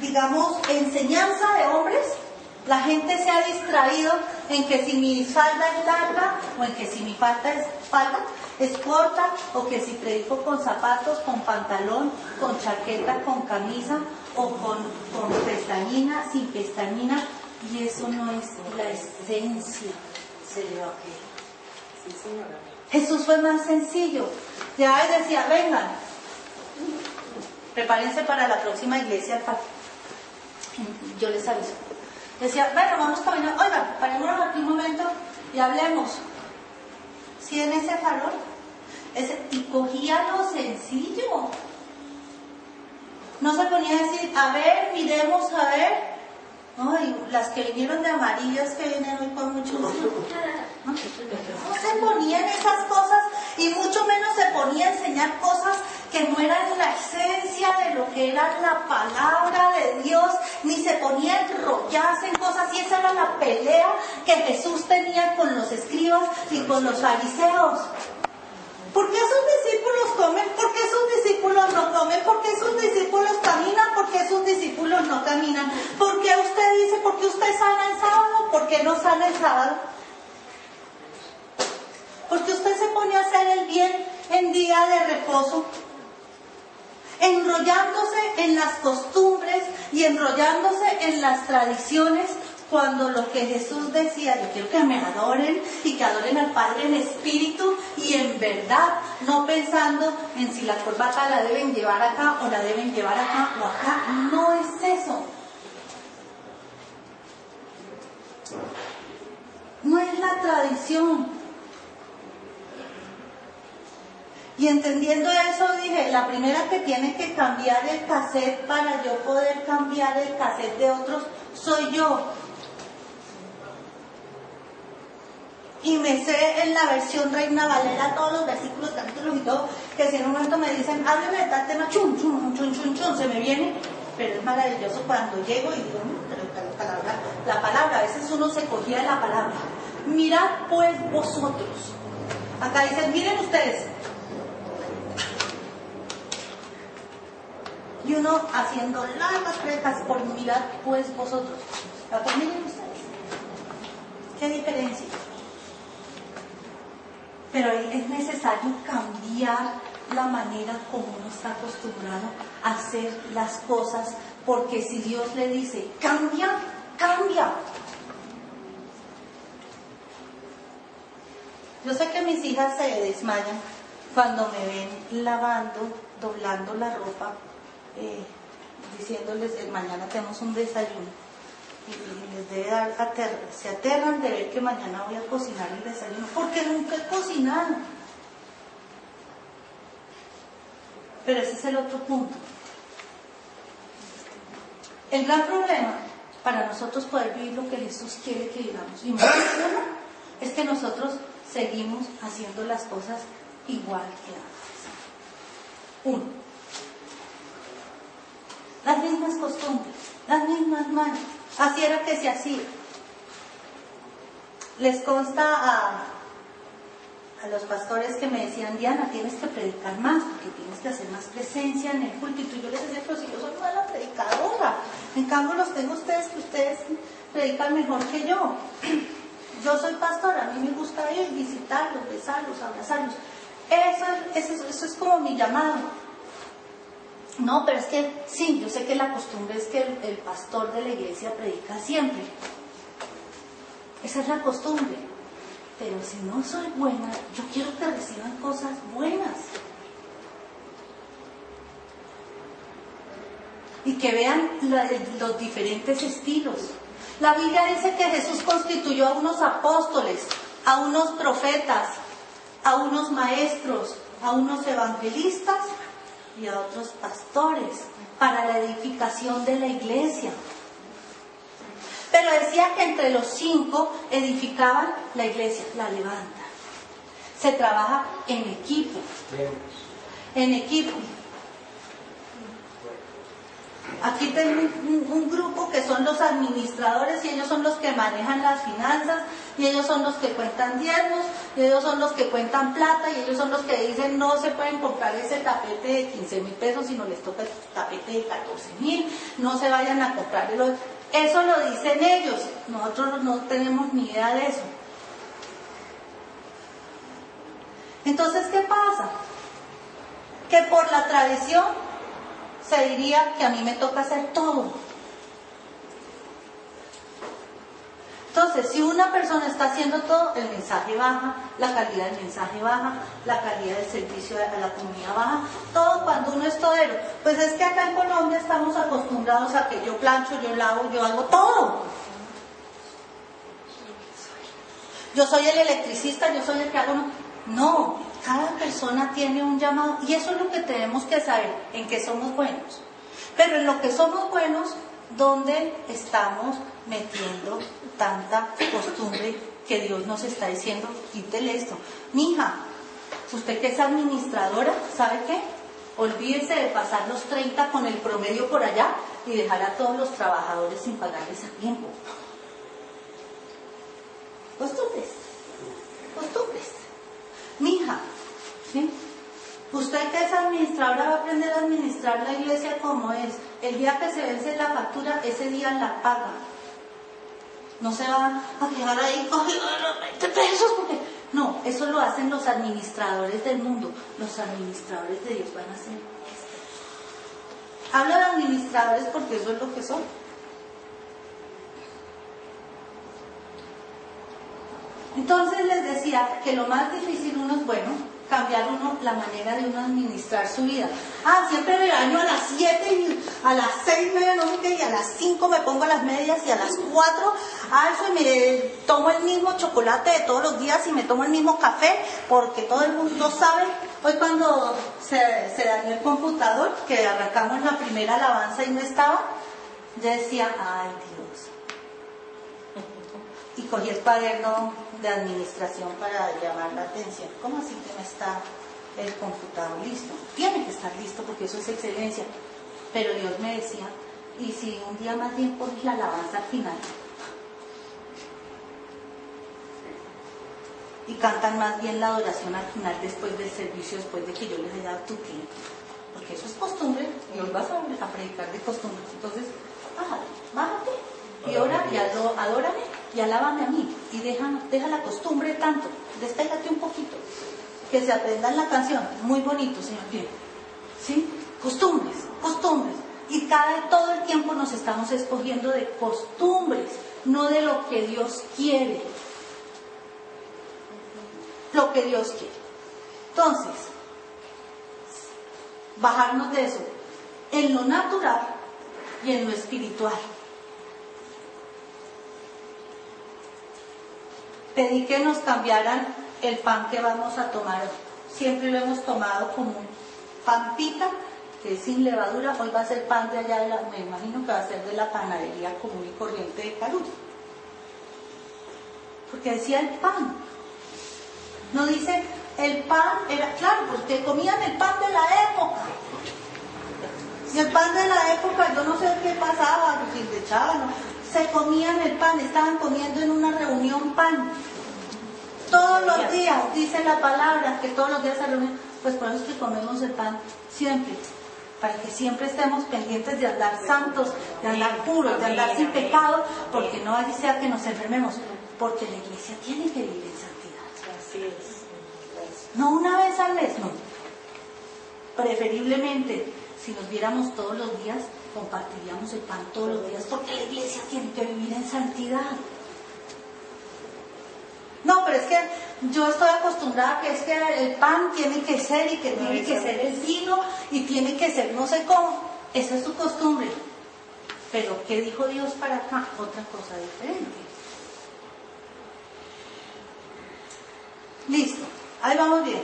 digamos, enseñanza de hombres, la gente se ha distraído en que si mi falda es larga o en que si mi falda es, falda es corta o que si predico con zapatos, con pantalón, con chaqueta, con camisa o con, con pestañina, sin pestañina. Y eso no es la esencia se le va a Sí, señora. Jesús fue más sencillo. Ya él decía, vengan, prepárense para la próxima iglesia. Yo les aviso. Decía, bueno, vamos caminando. Oigan, parémonos aquí un momento y hablemos. Si en ese farol, ese, y cogía lo sencillo. No se ponía a decir, a ver, miremos, a ver. Ay, las que vinieron de amarillas que vienen hoy con mucho No, no se ponían esas cosas y mucho menos se ponía a enseñar cosas que no eran la esencia de lo que era la palabra de Dios, ni se ponía a enrollarse en cosas, y esa era la pelea que Jesús tenía con los escribas y con los fariseos. ¿Por qué sus discípulos comen? ¿Por qué sus discípulos no comen? ¿Por qué sus discípulos caminan? ¿Por qué sus discípulos no caminan? ¿Por qué usted dice, por qué usted sana el sábado? ¿Por qué no sana el sábado? Porque usted se pone a hacer el bien en día de reposo enrollándose en las costumbres y enrollándose en las tradiciones cuando lo que Jesús decía, yo quiero que me adoren y que adoren al Padre en espíritu y en verdad, no pensando en si la corbata la deben llevar acá o la deben llevar acá o acá, no es eso. No es la tradición, Y entendiendo eso dije, la primera que tiene que cambiar el cassette para yo poder cambiar el cassette de otros soy yo. Y me sé en la versión Reina Valera todos los versículos, capítulos y todo, que si en un momento me dicen, hábleme de tal tema, chum, chum, chum, chum, chum, se me viene. Pero es maravilloso cuando llego y digo, mm, la palabra, la palabra, a veces uno se cogía de la palabra. Mirad pues vosotros. Acá dicen, miren ustedes, y uno haciendo largas precas por mirar pues vosotros. Pues miren ustedes. ¿Qué diferencia? Pero es necesario cambiar la manera como uno está acostumbrado a hacer las cosas, porque si Dios le dice, cambia, cambia. Yo sé que mis hijas se desmayan cuando me ven lavando, doblando la ropa eh, diciéndoles, el mañana tenemos un desayuno. Y, les debe dar, se aterran de ver que mañana voy a cocinar el desayuno, porque nunca he cocinado. Pero ese es el otro punto. El gran problema para nosotros poder vivir lo que Jesús quiere que vivamos, y es que nosotros seguimos haciendo las cosas igual que antes. Uno, las mismas costumbres, las mismas manos. Así era que se hacía. Les consta a, a los pastores que me decían, Diana, tienes que predicar más, porque tienes que hacer más presencia en el púlpito. Y yo les decía, pero si yo soy mala predicadora, en cambio los tengo ustedes que ustedes predican mejor que yo. [clears throat] Yo soy pastora, a mí me gusta ir, visitarlos, besarlos, abrazarlos. Eso, eso, eso es como mi llamado. No, pero es que sí, yo sé que la costumbre es que el, pastor de la iglesia predica siempre. Esa es la costumbre. Pero si no soy buena, yo quiero que reciban cosas buenas. Y que vean los diferentes estilos. La Biblia dice que Jesús constituyó a unos apóstoles, a unos profetas, a unos maestros, a unos evangelistas y a otros pastores para la edificación de la iglesia. Pero decía que entre los cinco edificaban la iglesia, la levanta. Se trabaja en equipo. En equipo. Aquí tengo un, grupo que son los administradores y ellos son los que manejan las finanzas y ellos son los que cuentan diezmos y ellos son los que cuentan plata y ellos son los que dicen no se pueden comprar ese tapete de 15 mil pesos si no les toca el tapete de 14 mil, no se vayan a comprar el Eso lo dicen ellos, nosotros no tenemos ni idea de eso. Entonces, ¿qué pasa? Que por la tradición se diría que a mí me toca hacer todo. Entonces, si una persona está haciendo todo, el mensaje baja, la calidad del mensaje baja, la calidad del servicio a la comunidad baja, todo cuando uno es todero. Pues es que acá en Colombia estamos acostumbrados a que yo plancho, yo lavo, yo hago todo. Yo soy el electricista, yo soy el que hago... No, cada persona tiene un llamado y eso es lo que tenemos que saber, en qué somos buenos. Pero en lo que somos buenos, ¿dónde estamos metiendo tanta costumbre que Dios nos está diciendo? Quítele esto. Mija, usted que es administradora, ¿sabe qué? Olvídese de pasar los 30 con el promedio por allá y dejar a todos los trabajadores sin pagarles a tiempo. Costumbres, costumbres. Mija, ¿sí? Usted que es administradora va a aprender a administrar la iglesia como es. El día que se vence la factura, ese día la paga. No se va a quedar ahí cogiendo los 20 pesos porque... No, eso lo hacen los administradores del mundo. Los administradores de Dios van a hacer esto. Hablo de administradores porque eso es lo que son. Entonces les decía que lo más difícil uno es bueno, cambiar uno la manera de uno administrar su vida. Ah, siempre me baño a las 7 y a las 6 me no y a las 5 me pongo las medias y a las 4 ah, eso y me tomo el mismo chocolate de todos los días y me tomo el mismo café porque todo el mundo sabe. Hoy cuando se, dañó el computador, que arrancamos la primera alabanza y no estaba, yo decía, ay. Y cogí el cuaderno de administración para llamar la atención. ¿Cómo así que no está el computador listo? Tiene que estar listo porque eso es excelencia. Pero Dios me decía, y si un día más bien pones la alabanza al final y cantan más bien la adoración al final después del servicio, después de que yo les haya dado tu tiempo. Porque eso es costumbre, Dios va a predicar de costumbre. Entonces, bájate, bájate y ora y adórame y alábame a mí y deja, la costumbre tanto, despégate un poquito, que se aprendan la canción, muy bonito, señor Pierre. ¿Sí? Costumbres, costumbres. Y cada, todo el tiempo nos estamos escogiendo de costumbres, no de lo que Dios quiere. Lo que Dios quiere. Entonces, bajarnos de eso, en lo natural y en lo espiritual. Pedí que nos cambiaran el pan que vamos a tomar. Siempre lo hemos tomado como un pan pita, que es sin levadura. Hoy va a ser pan de allá, de la, me imagino que va a ser de la panadería común y corriente de Carullo. Porque decía el pan. No dice el pan, era claro, porque comían el pan de la época. Y el pan de la época, yo no sé qué pasaba, si le echaban, se comían el pan, estaban comiendo en una reunión pan. Todos los días, dice la palabra, que todos los días se reúnen, pues por eso es que comemos el pan siempre, para que siempre estemos pendientes de andar santos, de andar puros, de andar sin pecado, porque no así sea que nos enfermemos, porque la iglesia tiene que vivir en santidad. No una vez al mes, no. Preferiblemente, si nos viéramos todos los días, compartiríamos el pan todos los días, porque la iglesia tiene que vivir en santidad. No, pero es que yo estoy acostumbrada que es que el pan tiene que ser y que tiene que ser el vino y tiene que ser no sé cómo. Esa es su costumbre. Pero ¿qué dijo Dios para acá? Otra cosa diferente. Listo, ahí vamos bien.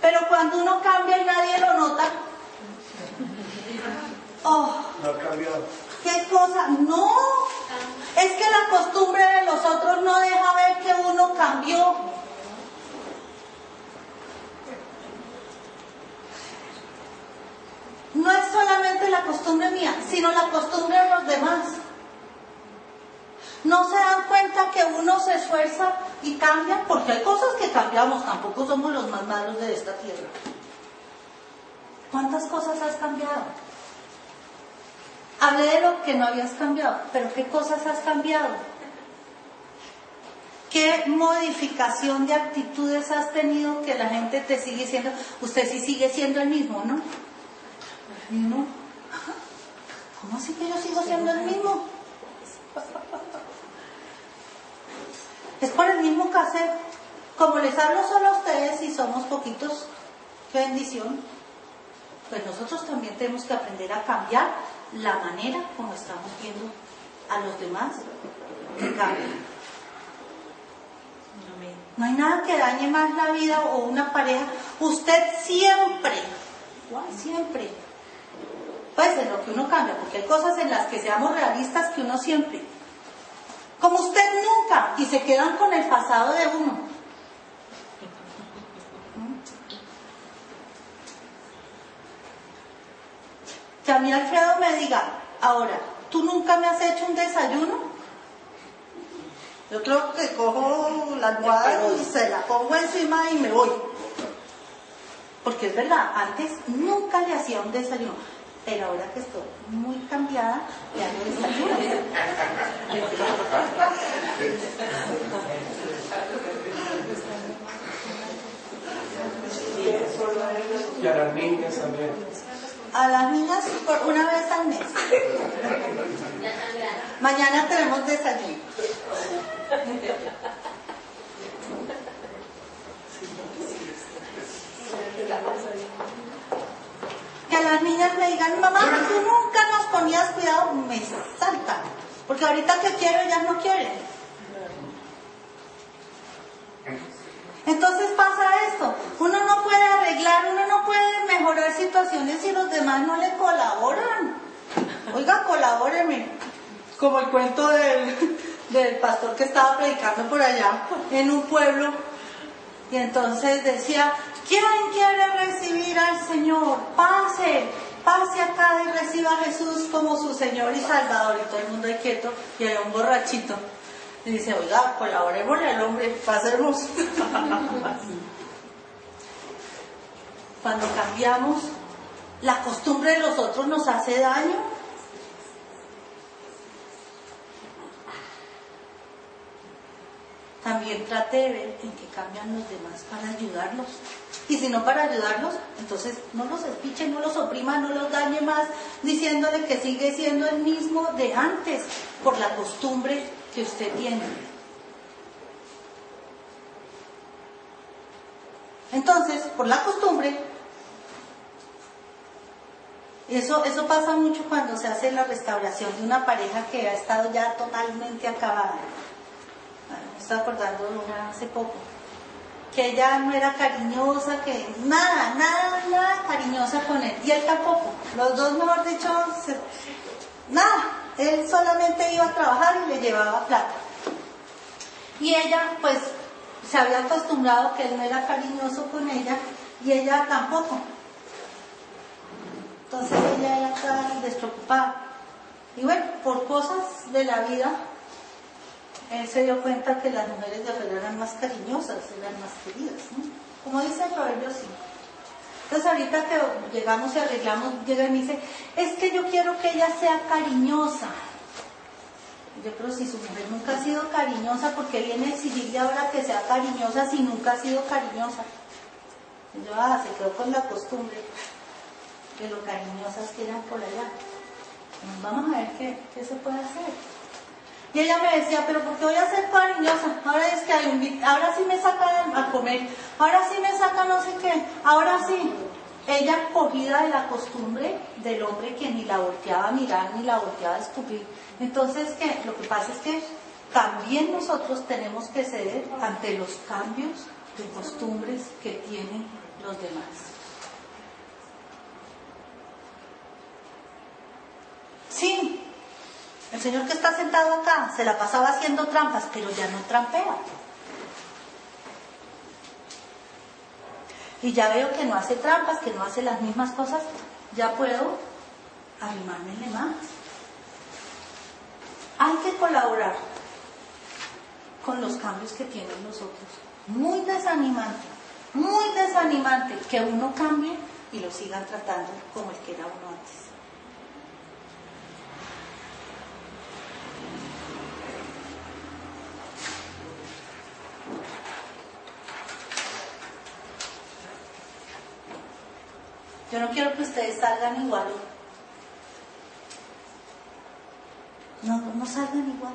Pero cuando uno cambia y nadie lo nota, oh, No ha cambiado. ¿qué cosa? No, es que la costumbre de los otros no deja ver que uno cambió. No es solamente la costumbre mía, sino la costumbre de los demás. No se dan cuenta que uno se esfuerza y cambia, porque hay cosas que cambiamos, tampoco somos los más malos de esta tierra. ¿Cuántas cosas has cambiado? Hablé de lo que no habías cambiado, pero ¿qué cosas has cambiado? ¿Qué modificación de actitudes has tenido que la gente te sigue diciendo, usted sí sigue siendo el mismo, ¿no? No. ¿Cómo así que yo sigo siendo el mismo? Es por el mismo cassette. Como les hablo solo a ustedes y somos poquitos, qué bendición. Pues nosotros también tenemos que aprender a cambiar la manera como estamos viendo a los demás que cambien. No hay nada que dañe más la vida o una pareja. Usted siempre, siempre, puede ser lo que uno cambia, porque hay cosas en las que seamos realistas que uno siempre. Como usted nunca, y se quedan con el pasado de uno. Que a mí Alfredo me diga, ahora, ¿tú nunca me has hecho un desayuno? Yo creo que cojo la almohada y se la pongo encima y me voy. Porque es verdad, antes nunca le hacía un desayuno. Pero ahora que estoy muy cambiada, le hago desayuno. Y a las niñas también. A las niñas por una vez al mes. Mañana tenemos desayuno. Que a las niñas me digan, mamá, tú nunca nos ponías cuidado, me salta. Porque ahorita que quiero, ellas no quieren. Entonces pasa esto, uno no puede arreglar, uno no puede mejorar situaciones si los demás no le colaboran. Oiga, colabórenme. Como el cuento del, del pastor que estaba predicando por allá en un pueblo. Y entonces decía, ¿quién quiere recibir al Señor? Pase, pase acá y reciba a Jesús como su Señor y Salvador. Y todo el mundo ahí quieto y hay un borrachito. Dice, oiga, colaborémosle al hombre, pasemos. Cuando cambiamos, la costumbre de los otros nos hace daño. También trate de ver en qué cambian los demás para ayudarlos. Y si no para ayudarlos, entonces no los espiche, no los oprima, no los dañe más, diciéndole que sigue siendo el mismo de antes, por la costumbre que usted tiene. Entonces, por la costumbre, eso, eso pasa mucho cuando se hace la restauración de una pareja que ha estado ya totalmente acabada. Bueno, me estoy acordando de una hace poco, que ella no era cariñosa, que nada, nada, nada cariñosa con él, y él tampoco. Los dos, mejor dicho, se- nada, él solamente iba a trabajar y le llevaba plata. Y ella, pues, se había acostumbrado que él no era cariñoso con ella y ella tampoco. Entonces ella ya estaba despreocupada. Y bueno, por cosas de la vida, él se dio cuenta que las mujeres de afuera eran más cariñosas, eran más queridas. Como dice el proverbio 5. Entonces ahorita que llegamos y arreglamos, llega y me dice, es que yo quiero que ella sea cariñosa. Yo creo si su mujer nunca ha sido cariñosa, porque viene a exigirle ahora que sea cariñosa si nunca ha sido cariñosa? Yo, ah, se quedó con la costumbre de lo cariñosas que eran por allá. Vamos a ver qué, qué se puede hacer. Y ella me decía, pero ¿por qué voy a ser cariñosa? Ahora es que hay un, ahora sí me sacan a comer, ahora sí me sacan no sé qué, ahora sí. Ella cogida de la costumbre del hombre que ni la volteaba a mirar ni la volteaba a escupir. Entonces, ¿qué? Lo que pasa es que también nosotros tenemos que ceder ante los cambios de costumbres que tienen los demás. Sí, el señor que está sentado acá se la pasaba haciendo trampas, pero ya no trampea. Y ya veo que no hace trampas, que no hace las mismas cosas, ya puedo animarme más. Hay que colaborar con los cambios que tienen los otros. Muy desanimante, muy desanimante que uno cambie y lo sigan tratando como el que era uno antes. Yo no quiero que ustedes salgan igual. No, no salgan igual.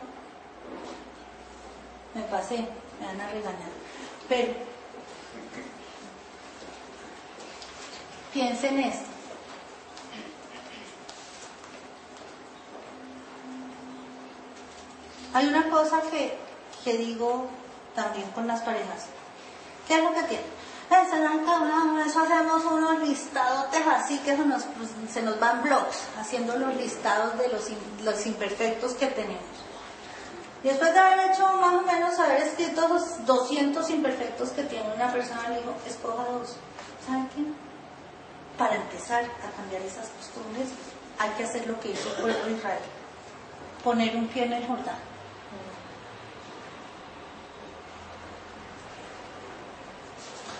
Me pasé, me van a regañar. Pero piensen esto. Hay una cosa que, que digo también con las parejas. ¿Qué es lo que quieren? eso hacemos unos listados así que se nos, pues, se nos van blogs, haciendo los listados de los, los imperfectos que tenemos. Después de haber hecho más o menos, haber escrito los 200 imperfectos que tiene una persona, le digo, escoja dos. ¿Saben qué? Para empezar a cambiar esas costumbres, hay que hacer lo que hizo el pueblo de Israel. Poner un pie en el Jordán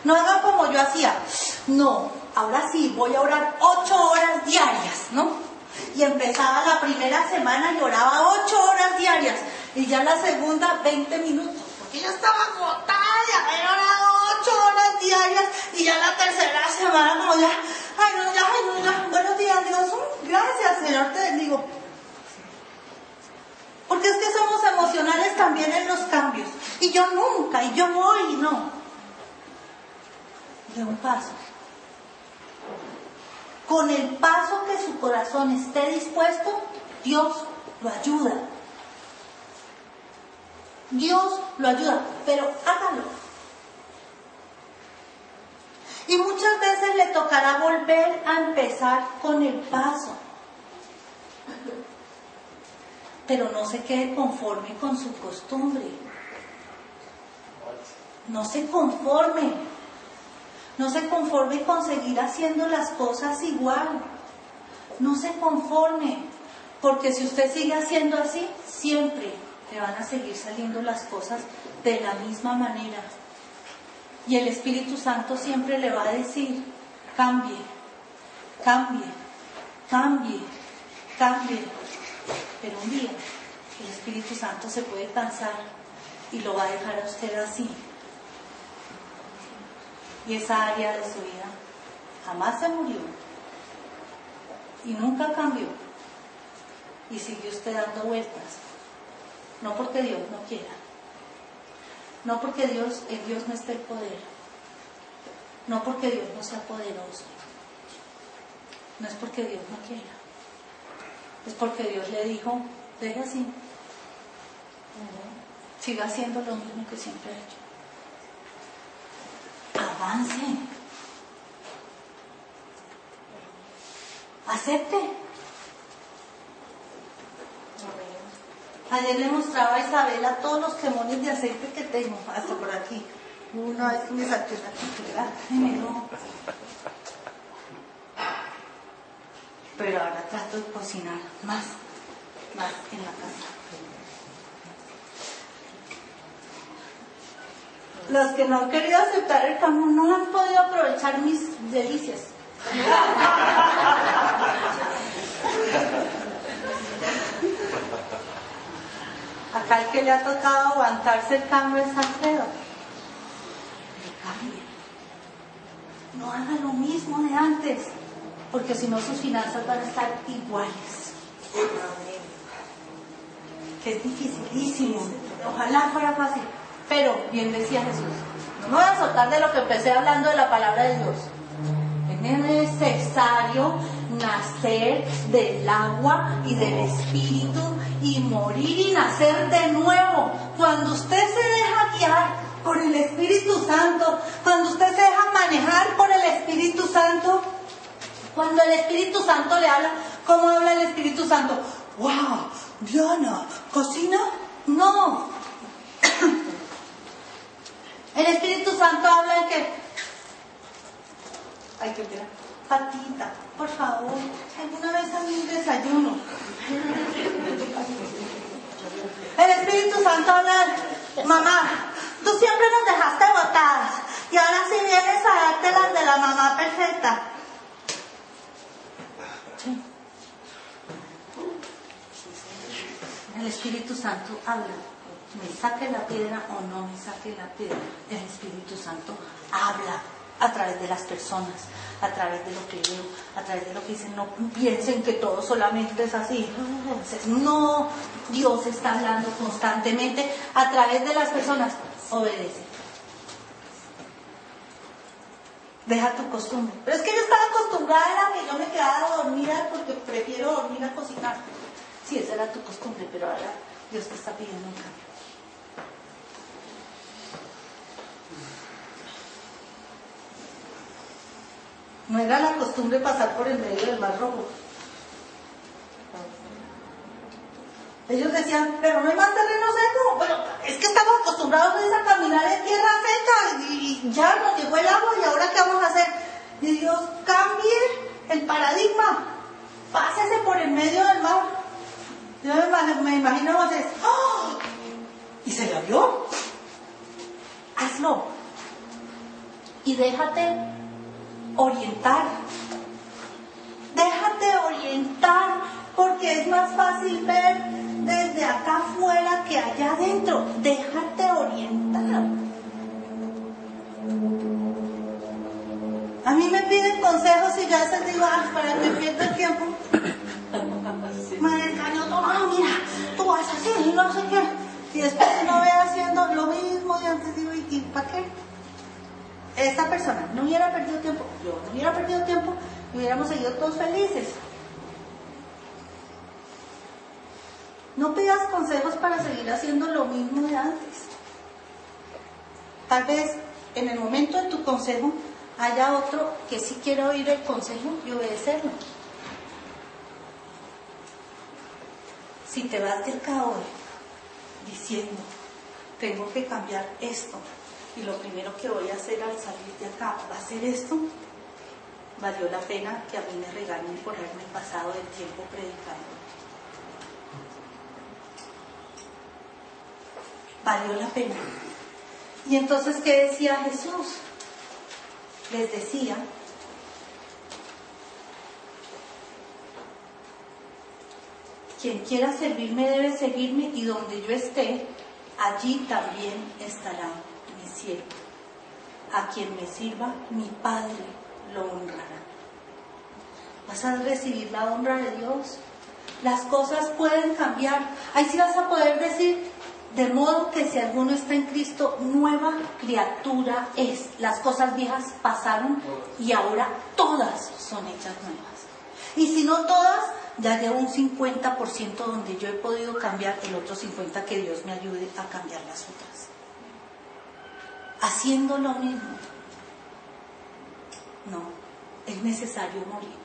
No haga como yo hacía. No, ahora sí, voy a orar ocho horas diarias, ¿no? Y empezaba la primera semana y oraba ocho horas diarias. Y ya la segunda, 20 minutos. Porque ya estaba agotada de haber orado ocho horas diarias. Y ya la tercera semana, como ya, ay no, ya, ay no, ya, buenos días, Dios. Gracias, Señor, te digo. Porque es que somos emocionales también en los cambios. Y yo nunca, y yo voy, no de un paso. Con el paso que su corazón esté dispuesto, Dios lo ayuda. Dios lo ayuda, pero hágalo. Y muchas veces le tocará volver a empezar con el paso. Pero no se quede conforme con su costumbre. No se conforme. No se conforme con seguir haciendo las cosas igual. No se conforme, porque si usted sigue haciendo así, siempre le van a seguir saliendo las cosas de la misma manera. Y el Espíritu Santo siempre le va a decir, cambie, cambie, cambie, cambie. Pero un día el Espíritu Santo se puede cansar y lo va a dejar a usted así, y esa área de su vida jamás se murió y nunca cambió y siguió usted dando vueltas. No porque Dios no quiera, no porque Dios, en Dios no esté el poder, no porque Dios no sea poderoso, no es porque Dios no quiera, es porque Dios le dijo, deje así, siga haciendo lo mismo que siempre ha hecho avance. Acepte. Ayer le mostraba a Isabela todos los quemones de aceite que tengo, hasta por aquí. Una vez que me saqué una Pero ahora trato de cocinar más, más en la casa. Los que no han querido aceptar el cambio no han podido aprovechar mis delicias. Acá el que le ha tocado aguantarse el cambio es Alfredo. Cambie. No haga lo mismo de antes, porque si no sus finanzas van a estar iguales. Que es dificilísimo. Ojalá fuera fácil. Pero, bien decía Jesús, no me voy a soltar de lo que empecé hablando de la palabra de Dios. Es necesario nacer del agua y del espíritu y morir y nacer de nuevo. Cuando usted se deja guiar por el Espíritu Santo. Cuando usted se deja manejar por el Espíritu Santo, cuando el Espíritu Santo le habla, ¿cómo habla el Espíritu Santo? ¡Wow! Diana, ¿cocina? No. El Espíritu Santo habla en que. Ay, qué pena. Patita, por favor, alguna vez hay un desayuno. El Espíritu Santo habla, mamá, tú siempre nos dejaste botadas y ahora si vienes a darte las de la mamá perfecta. El Espíritu Santo habla. Me saque la piedra o no me saque la piedra. El Espíritu Santo habla a través de las personas, a través de lo que leo, a través de lo que dicen. No piensen que todo solamente es así. No, Dios está hablando constantemente a través de las personas. Obedece. Deja tu costumbre. Pero es que yo estaba acostumbrada a que yo me quedara dormida porque prefiero dormir a cocinar. Sí, esa era tu costumbre, pero ahora Dios te está pidiendo un cambio. No era la costumbre pasar por el medio del mar rojo. Ellos decían, pero no hay más terreno seco. Bueno, es que estamos acostumbrados a caminar en tierra seca y ya nos llegó el agua y ahora qué vamos a hacer. Y Dios cambie el paradigma. Pásese por el medio del mar. Yo me imagino, a ¡oh! Y se le abrió. Hazlo. Y déjate orientar. Déjate orientar porque es más fácil ver desde acá afuera que allá adentro. Déjate orientar. A mí me piden consejos y ya se digo, ah, para que pierda el tiempo. Me engañó todo, no, mira, tú vas así y no sé qué. Y después uno ve haciendo lo mismo y antes digo, ¿y para qué? Esta persona no hubiera perdido tiempo, yo no hubiera perdido tiempo y hubiéramos seguido todos felices. No pidas consejos para seguir haciendo lo mismo de antes. Tal vez en el momento de tu consejo haya otro que sí quiera oír el consejo y obedecerlo. Si te vas de acá hoy diciendo, tengo que cambiar esto, y lo primero que voy a hacer al salir de acá va a ser esto, valió la pena que a mí me regañen por haberme pasado el tiempo predicando. Valió la pena. Y entonces, ¿qué decía Jesús? Les decía, quien quiera servirme debe seguirme y donde yo esté, allí también estará a quien me sirva, mi Padre lo honrará. Vas a recibir la honra de Dios. Las cosas pueden cambiar. Ahí sí vas a poder decir, de modo que si alguno está en Cristo, nueva criatura es. Las cosas viejas pasaron y ahora todas son hechas nuevas. Y si no todas, ya llevo un 50% donde yo he podido cambiar, el otro 50% que Dios me ayude a cambiar las otras haciendo lo mismo. No, es necesario morir.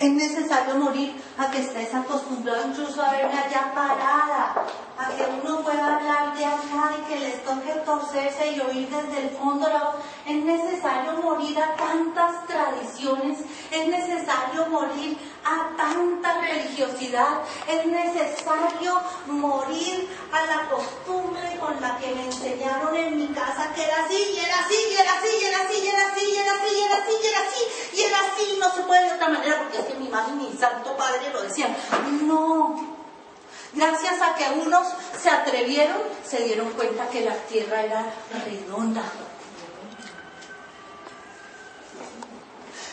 Es necesario morir a que estés acostumbrado incluso a verme allá parada, a que uno pueda hablar de acá y que les toque torcerse y oír desde el fondo la voz. Es necesario morir a tantas tradiciones, es necesario morir a tanta religiosidad, es necesario morir a la costumbre con la que me enseñaron en mi casa que era así, y era así, y era así, y era así, y era así, y era así, y era así, y era así, y era así, no se puede de otra manera porque que mi madre y mi santo padre lo decían. No. Gracias a que unos se atrevieron, se dieron cuenta que la tierra era redonda.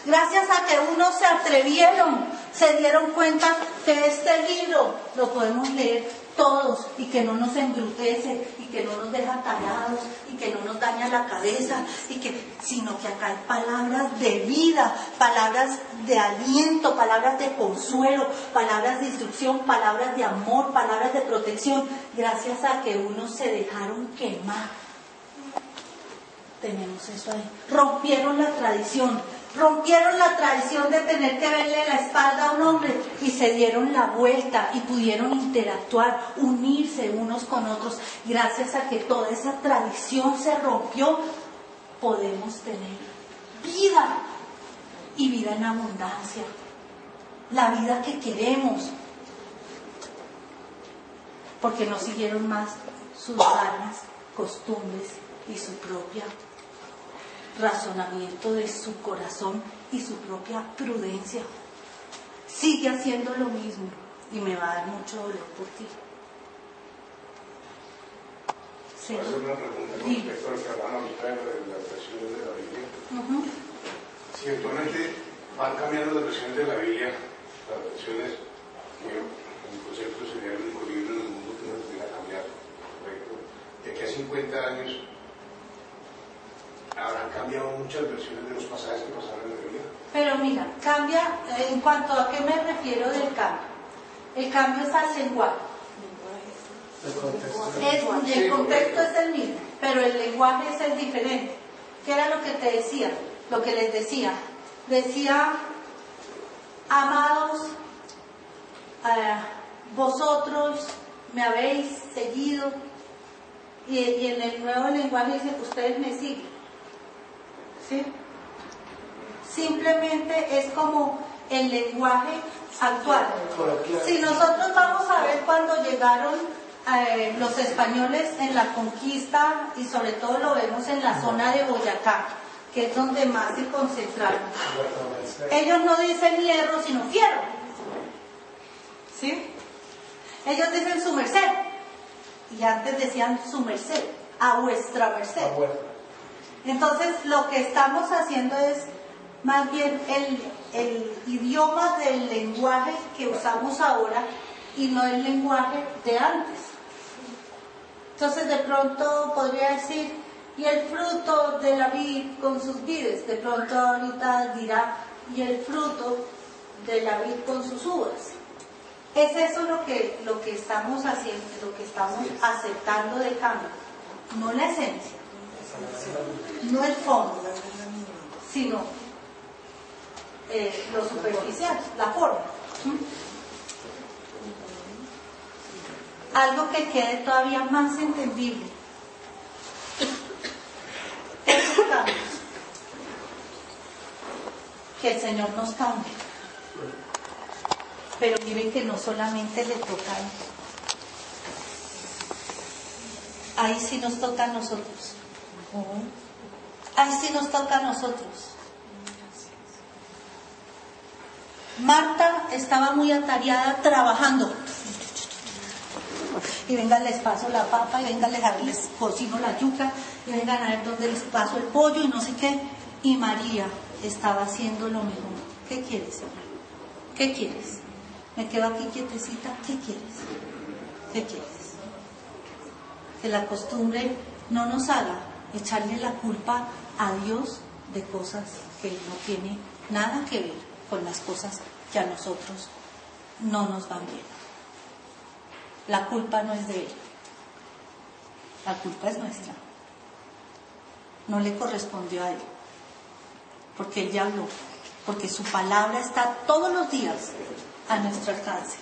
Gracias a que unos se atrevieron, se dieron cuenta que este libro lo podemos leer todos y que no nos embrutece y que no nos deja tallados y que no nos daña la cabeza y que sino que acá hay palabras de vida, palabras de aliento, palabras de consuelo, palabras de instrucción, palabras de amor, palabras de protección, gracias a que unos se dejaron quemar. Tenemos eso ahí. Rompieron la tradición, rompieron la tradición de tener que verle la espalda a un hombre y se dieron la vuelta y pudieron interactuar, unirse unos con otros. Gracias a que toda esa tradición se rompió, podemos tener vida y vida en abundancia. La vida que queremos. Porque no siguieron más sus armas, costumbres y su propia razonamiento de su corazón y su propia prudencia. Sigue haciendo lo mismo y me va a dar mucho dolor por ti. Hacer una pregunta con respecto que hablamos ahorita de las versiones de la Biblia. Si actualmente van cambiando las versiones de la Biblia, las versiones que en concepto sería el único libro en el mundo que no debería cambiar, ¿correcto? De aquí a 50 años habrán cambiado muchas versiones de los pasajes que pasaron en la Biblia. Pero mira, cambia, eh, en cuanto a qué me refiero del cambio. El cambio es al lenguaje. El contexto. Es- el contexto es el mismo, pero el lenguaje es el diferente. ¿Qué era lo que te decía? Lo que les decía. Decía, amados, eh, vosotros me habéis seguido. Y, y en el nuevo lenguaje dice, ustedes me siguen. ¿Sí? Simplemente es como el lenguaje actual. Si nosotros vamos a ver cuando llegaron eh, los españoles en la conquista y sobre todo lo vemos en la zona de Boyacá, que es donde más se concentraron. Ellos no dicen hierro, sino fierro. ¿Sí? Ellos dicen su merced. Y antes decían su merced, a vuestra merced. Entonces, lo que estamos haciendo es más bien el, el idioma del lenguaje que usamos ahora y no el lenguaje de antes. Entonces, de pronto podría decir, y el fruto de la vid con sus vides. De pronto ahorita dirá, y el fruto de la vid con sus uvas. Es eso lo que, lo que estamos haciendo, lo que estamos aceptando de cambio, no la esencia no el fondo, sino eh, lo superficial, la forma. Algo que quede todavía más entendible. Que el Señor nos cambie. Pero miren que no solamente le toca a Él. Ahí sí nos toca a nosotros. Ahí sí nos toca a nosotros. Marta estaba muy atareada trabajando. Y venga, les paso la papa, y venga, les, les cocino la yuca, y vengan a ver dónde les paso el pollo y no sé qué. Y María estaba haciendo lo mismo. ¿Qué quieres? ¿Qué quieres? Me quedo aquí quietecita. ¿Qué quieres? ¿Qué quieres? Que la costumbre no nos haga echarle la culpa a Dios de cosas que no tiene nada que ver con las cosas que a nosotros no nos van bien. La culpa no es de Él. La culpa es nuestra. No le correspondió a Él. Porque Él ya habló. Porque su palabra está todos los días a nuestro alcance.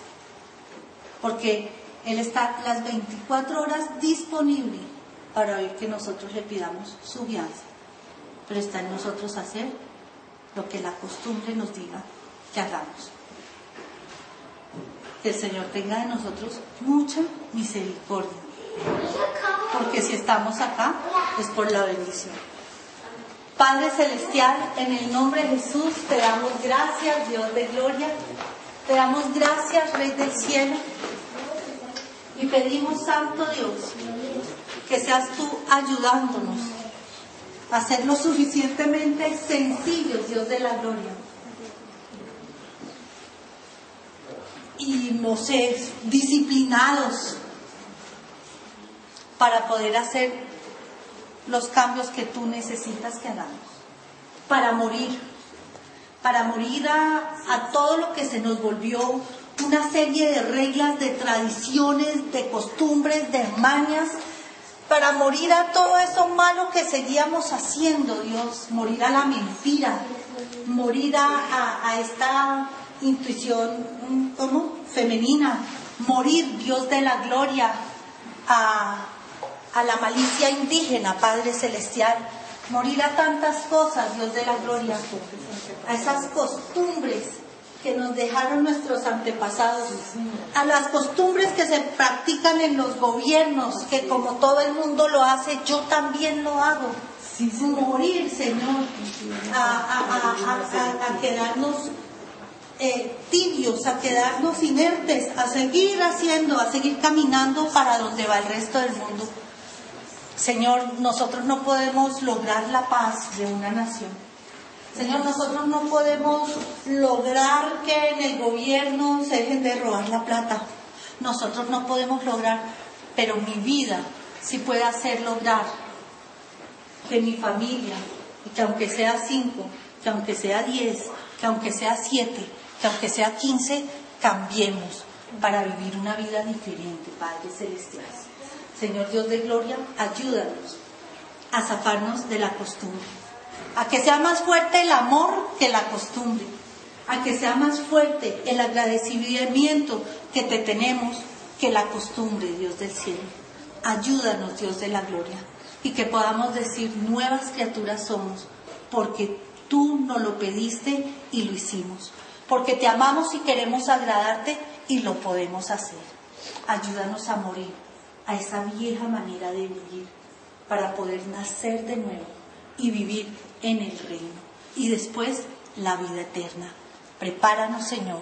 Porque Él está las 24 horas disponible para que nosotros le pidamos su guianza. Pero está en nosotros hacer lo que la costumbre nos diga que hagamos. Que el Señor tenga de nosotros mucha misericordia. Porque si estamos acá es por la bendición. Padre Celestial, en el nombre de Jesús te damos gracias, Dios de gloria. Te damos gracias, Rey del cielo. Y pedimos, Santo Dios, que seas tú ayudándonos a ser lo suficientemente sencillos, Dios de la gloria. Y no sé, disciplinados para poder hacer los cambios que tú necesitas que hagamos. Para morir, para morir a, todo lo que se nos volvió una serie de reglas, de tradiciones, de costumbres, de mañas, para morir a todo eso malo que seguíamos haciendo, Dios, morir a la mentira, morir a, esta intuición ¿cómo? femenina, morir, Dios de la gloria, a, a la malicia indígena, Padre Celestial, morir a tantas cosas, Dios de la gloria, a esas costumbres que nos dejaron nuestros antepasados, a las costumbres que se practican en los gobiernos, que como todo el mundo lo hace, yo también lo hago. Morir, Señor, a, quedarnos eh, tibios, a quedarnos inertes, a seguir haciendo, a seguir caminando para donde va el resto del mundo. Señor, nosotros no podemos lograr la paz de una nación Señor, nosotros no podemos lograr que en el gobierno se dejen de robar la plata. Nosotros no podemos lograr, pero mi vida sí puede hacer lograr que mi familia, que aunque sea cinco, que aunque sea diez, que aunque sea siete, que aunque sea quince, cambiemos para vivir una vida diferente, Padre Celestial. Señor Dios de Gloria, ayúdanos a zafarnos de la costumbre a que sea más fuerte el amor que la costumbre, a que sea más fuerte el agradecimiento que te tenemos que la costumbre, Dios del cielo. Ayúdanos, Dios de la gloria, y que podamos decir, nuevas criaturas somos, porque tú nos lo pediste y lo hicimos, porque te amamos y queremos agradarte y lo podemos hacer. Ayúdanos a morir a esa vieja manera de vivir para poder nacer de nuevo y vivir en el reino. Y después la vida eterna. Prepáranos, Señor,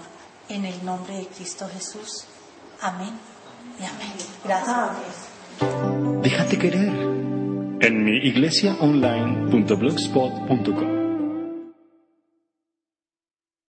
en el nombre de Cristo Jesús. Amén y amén. Gracias. Déjate querer en mi iglesiaonline.blogspot.com.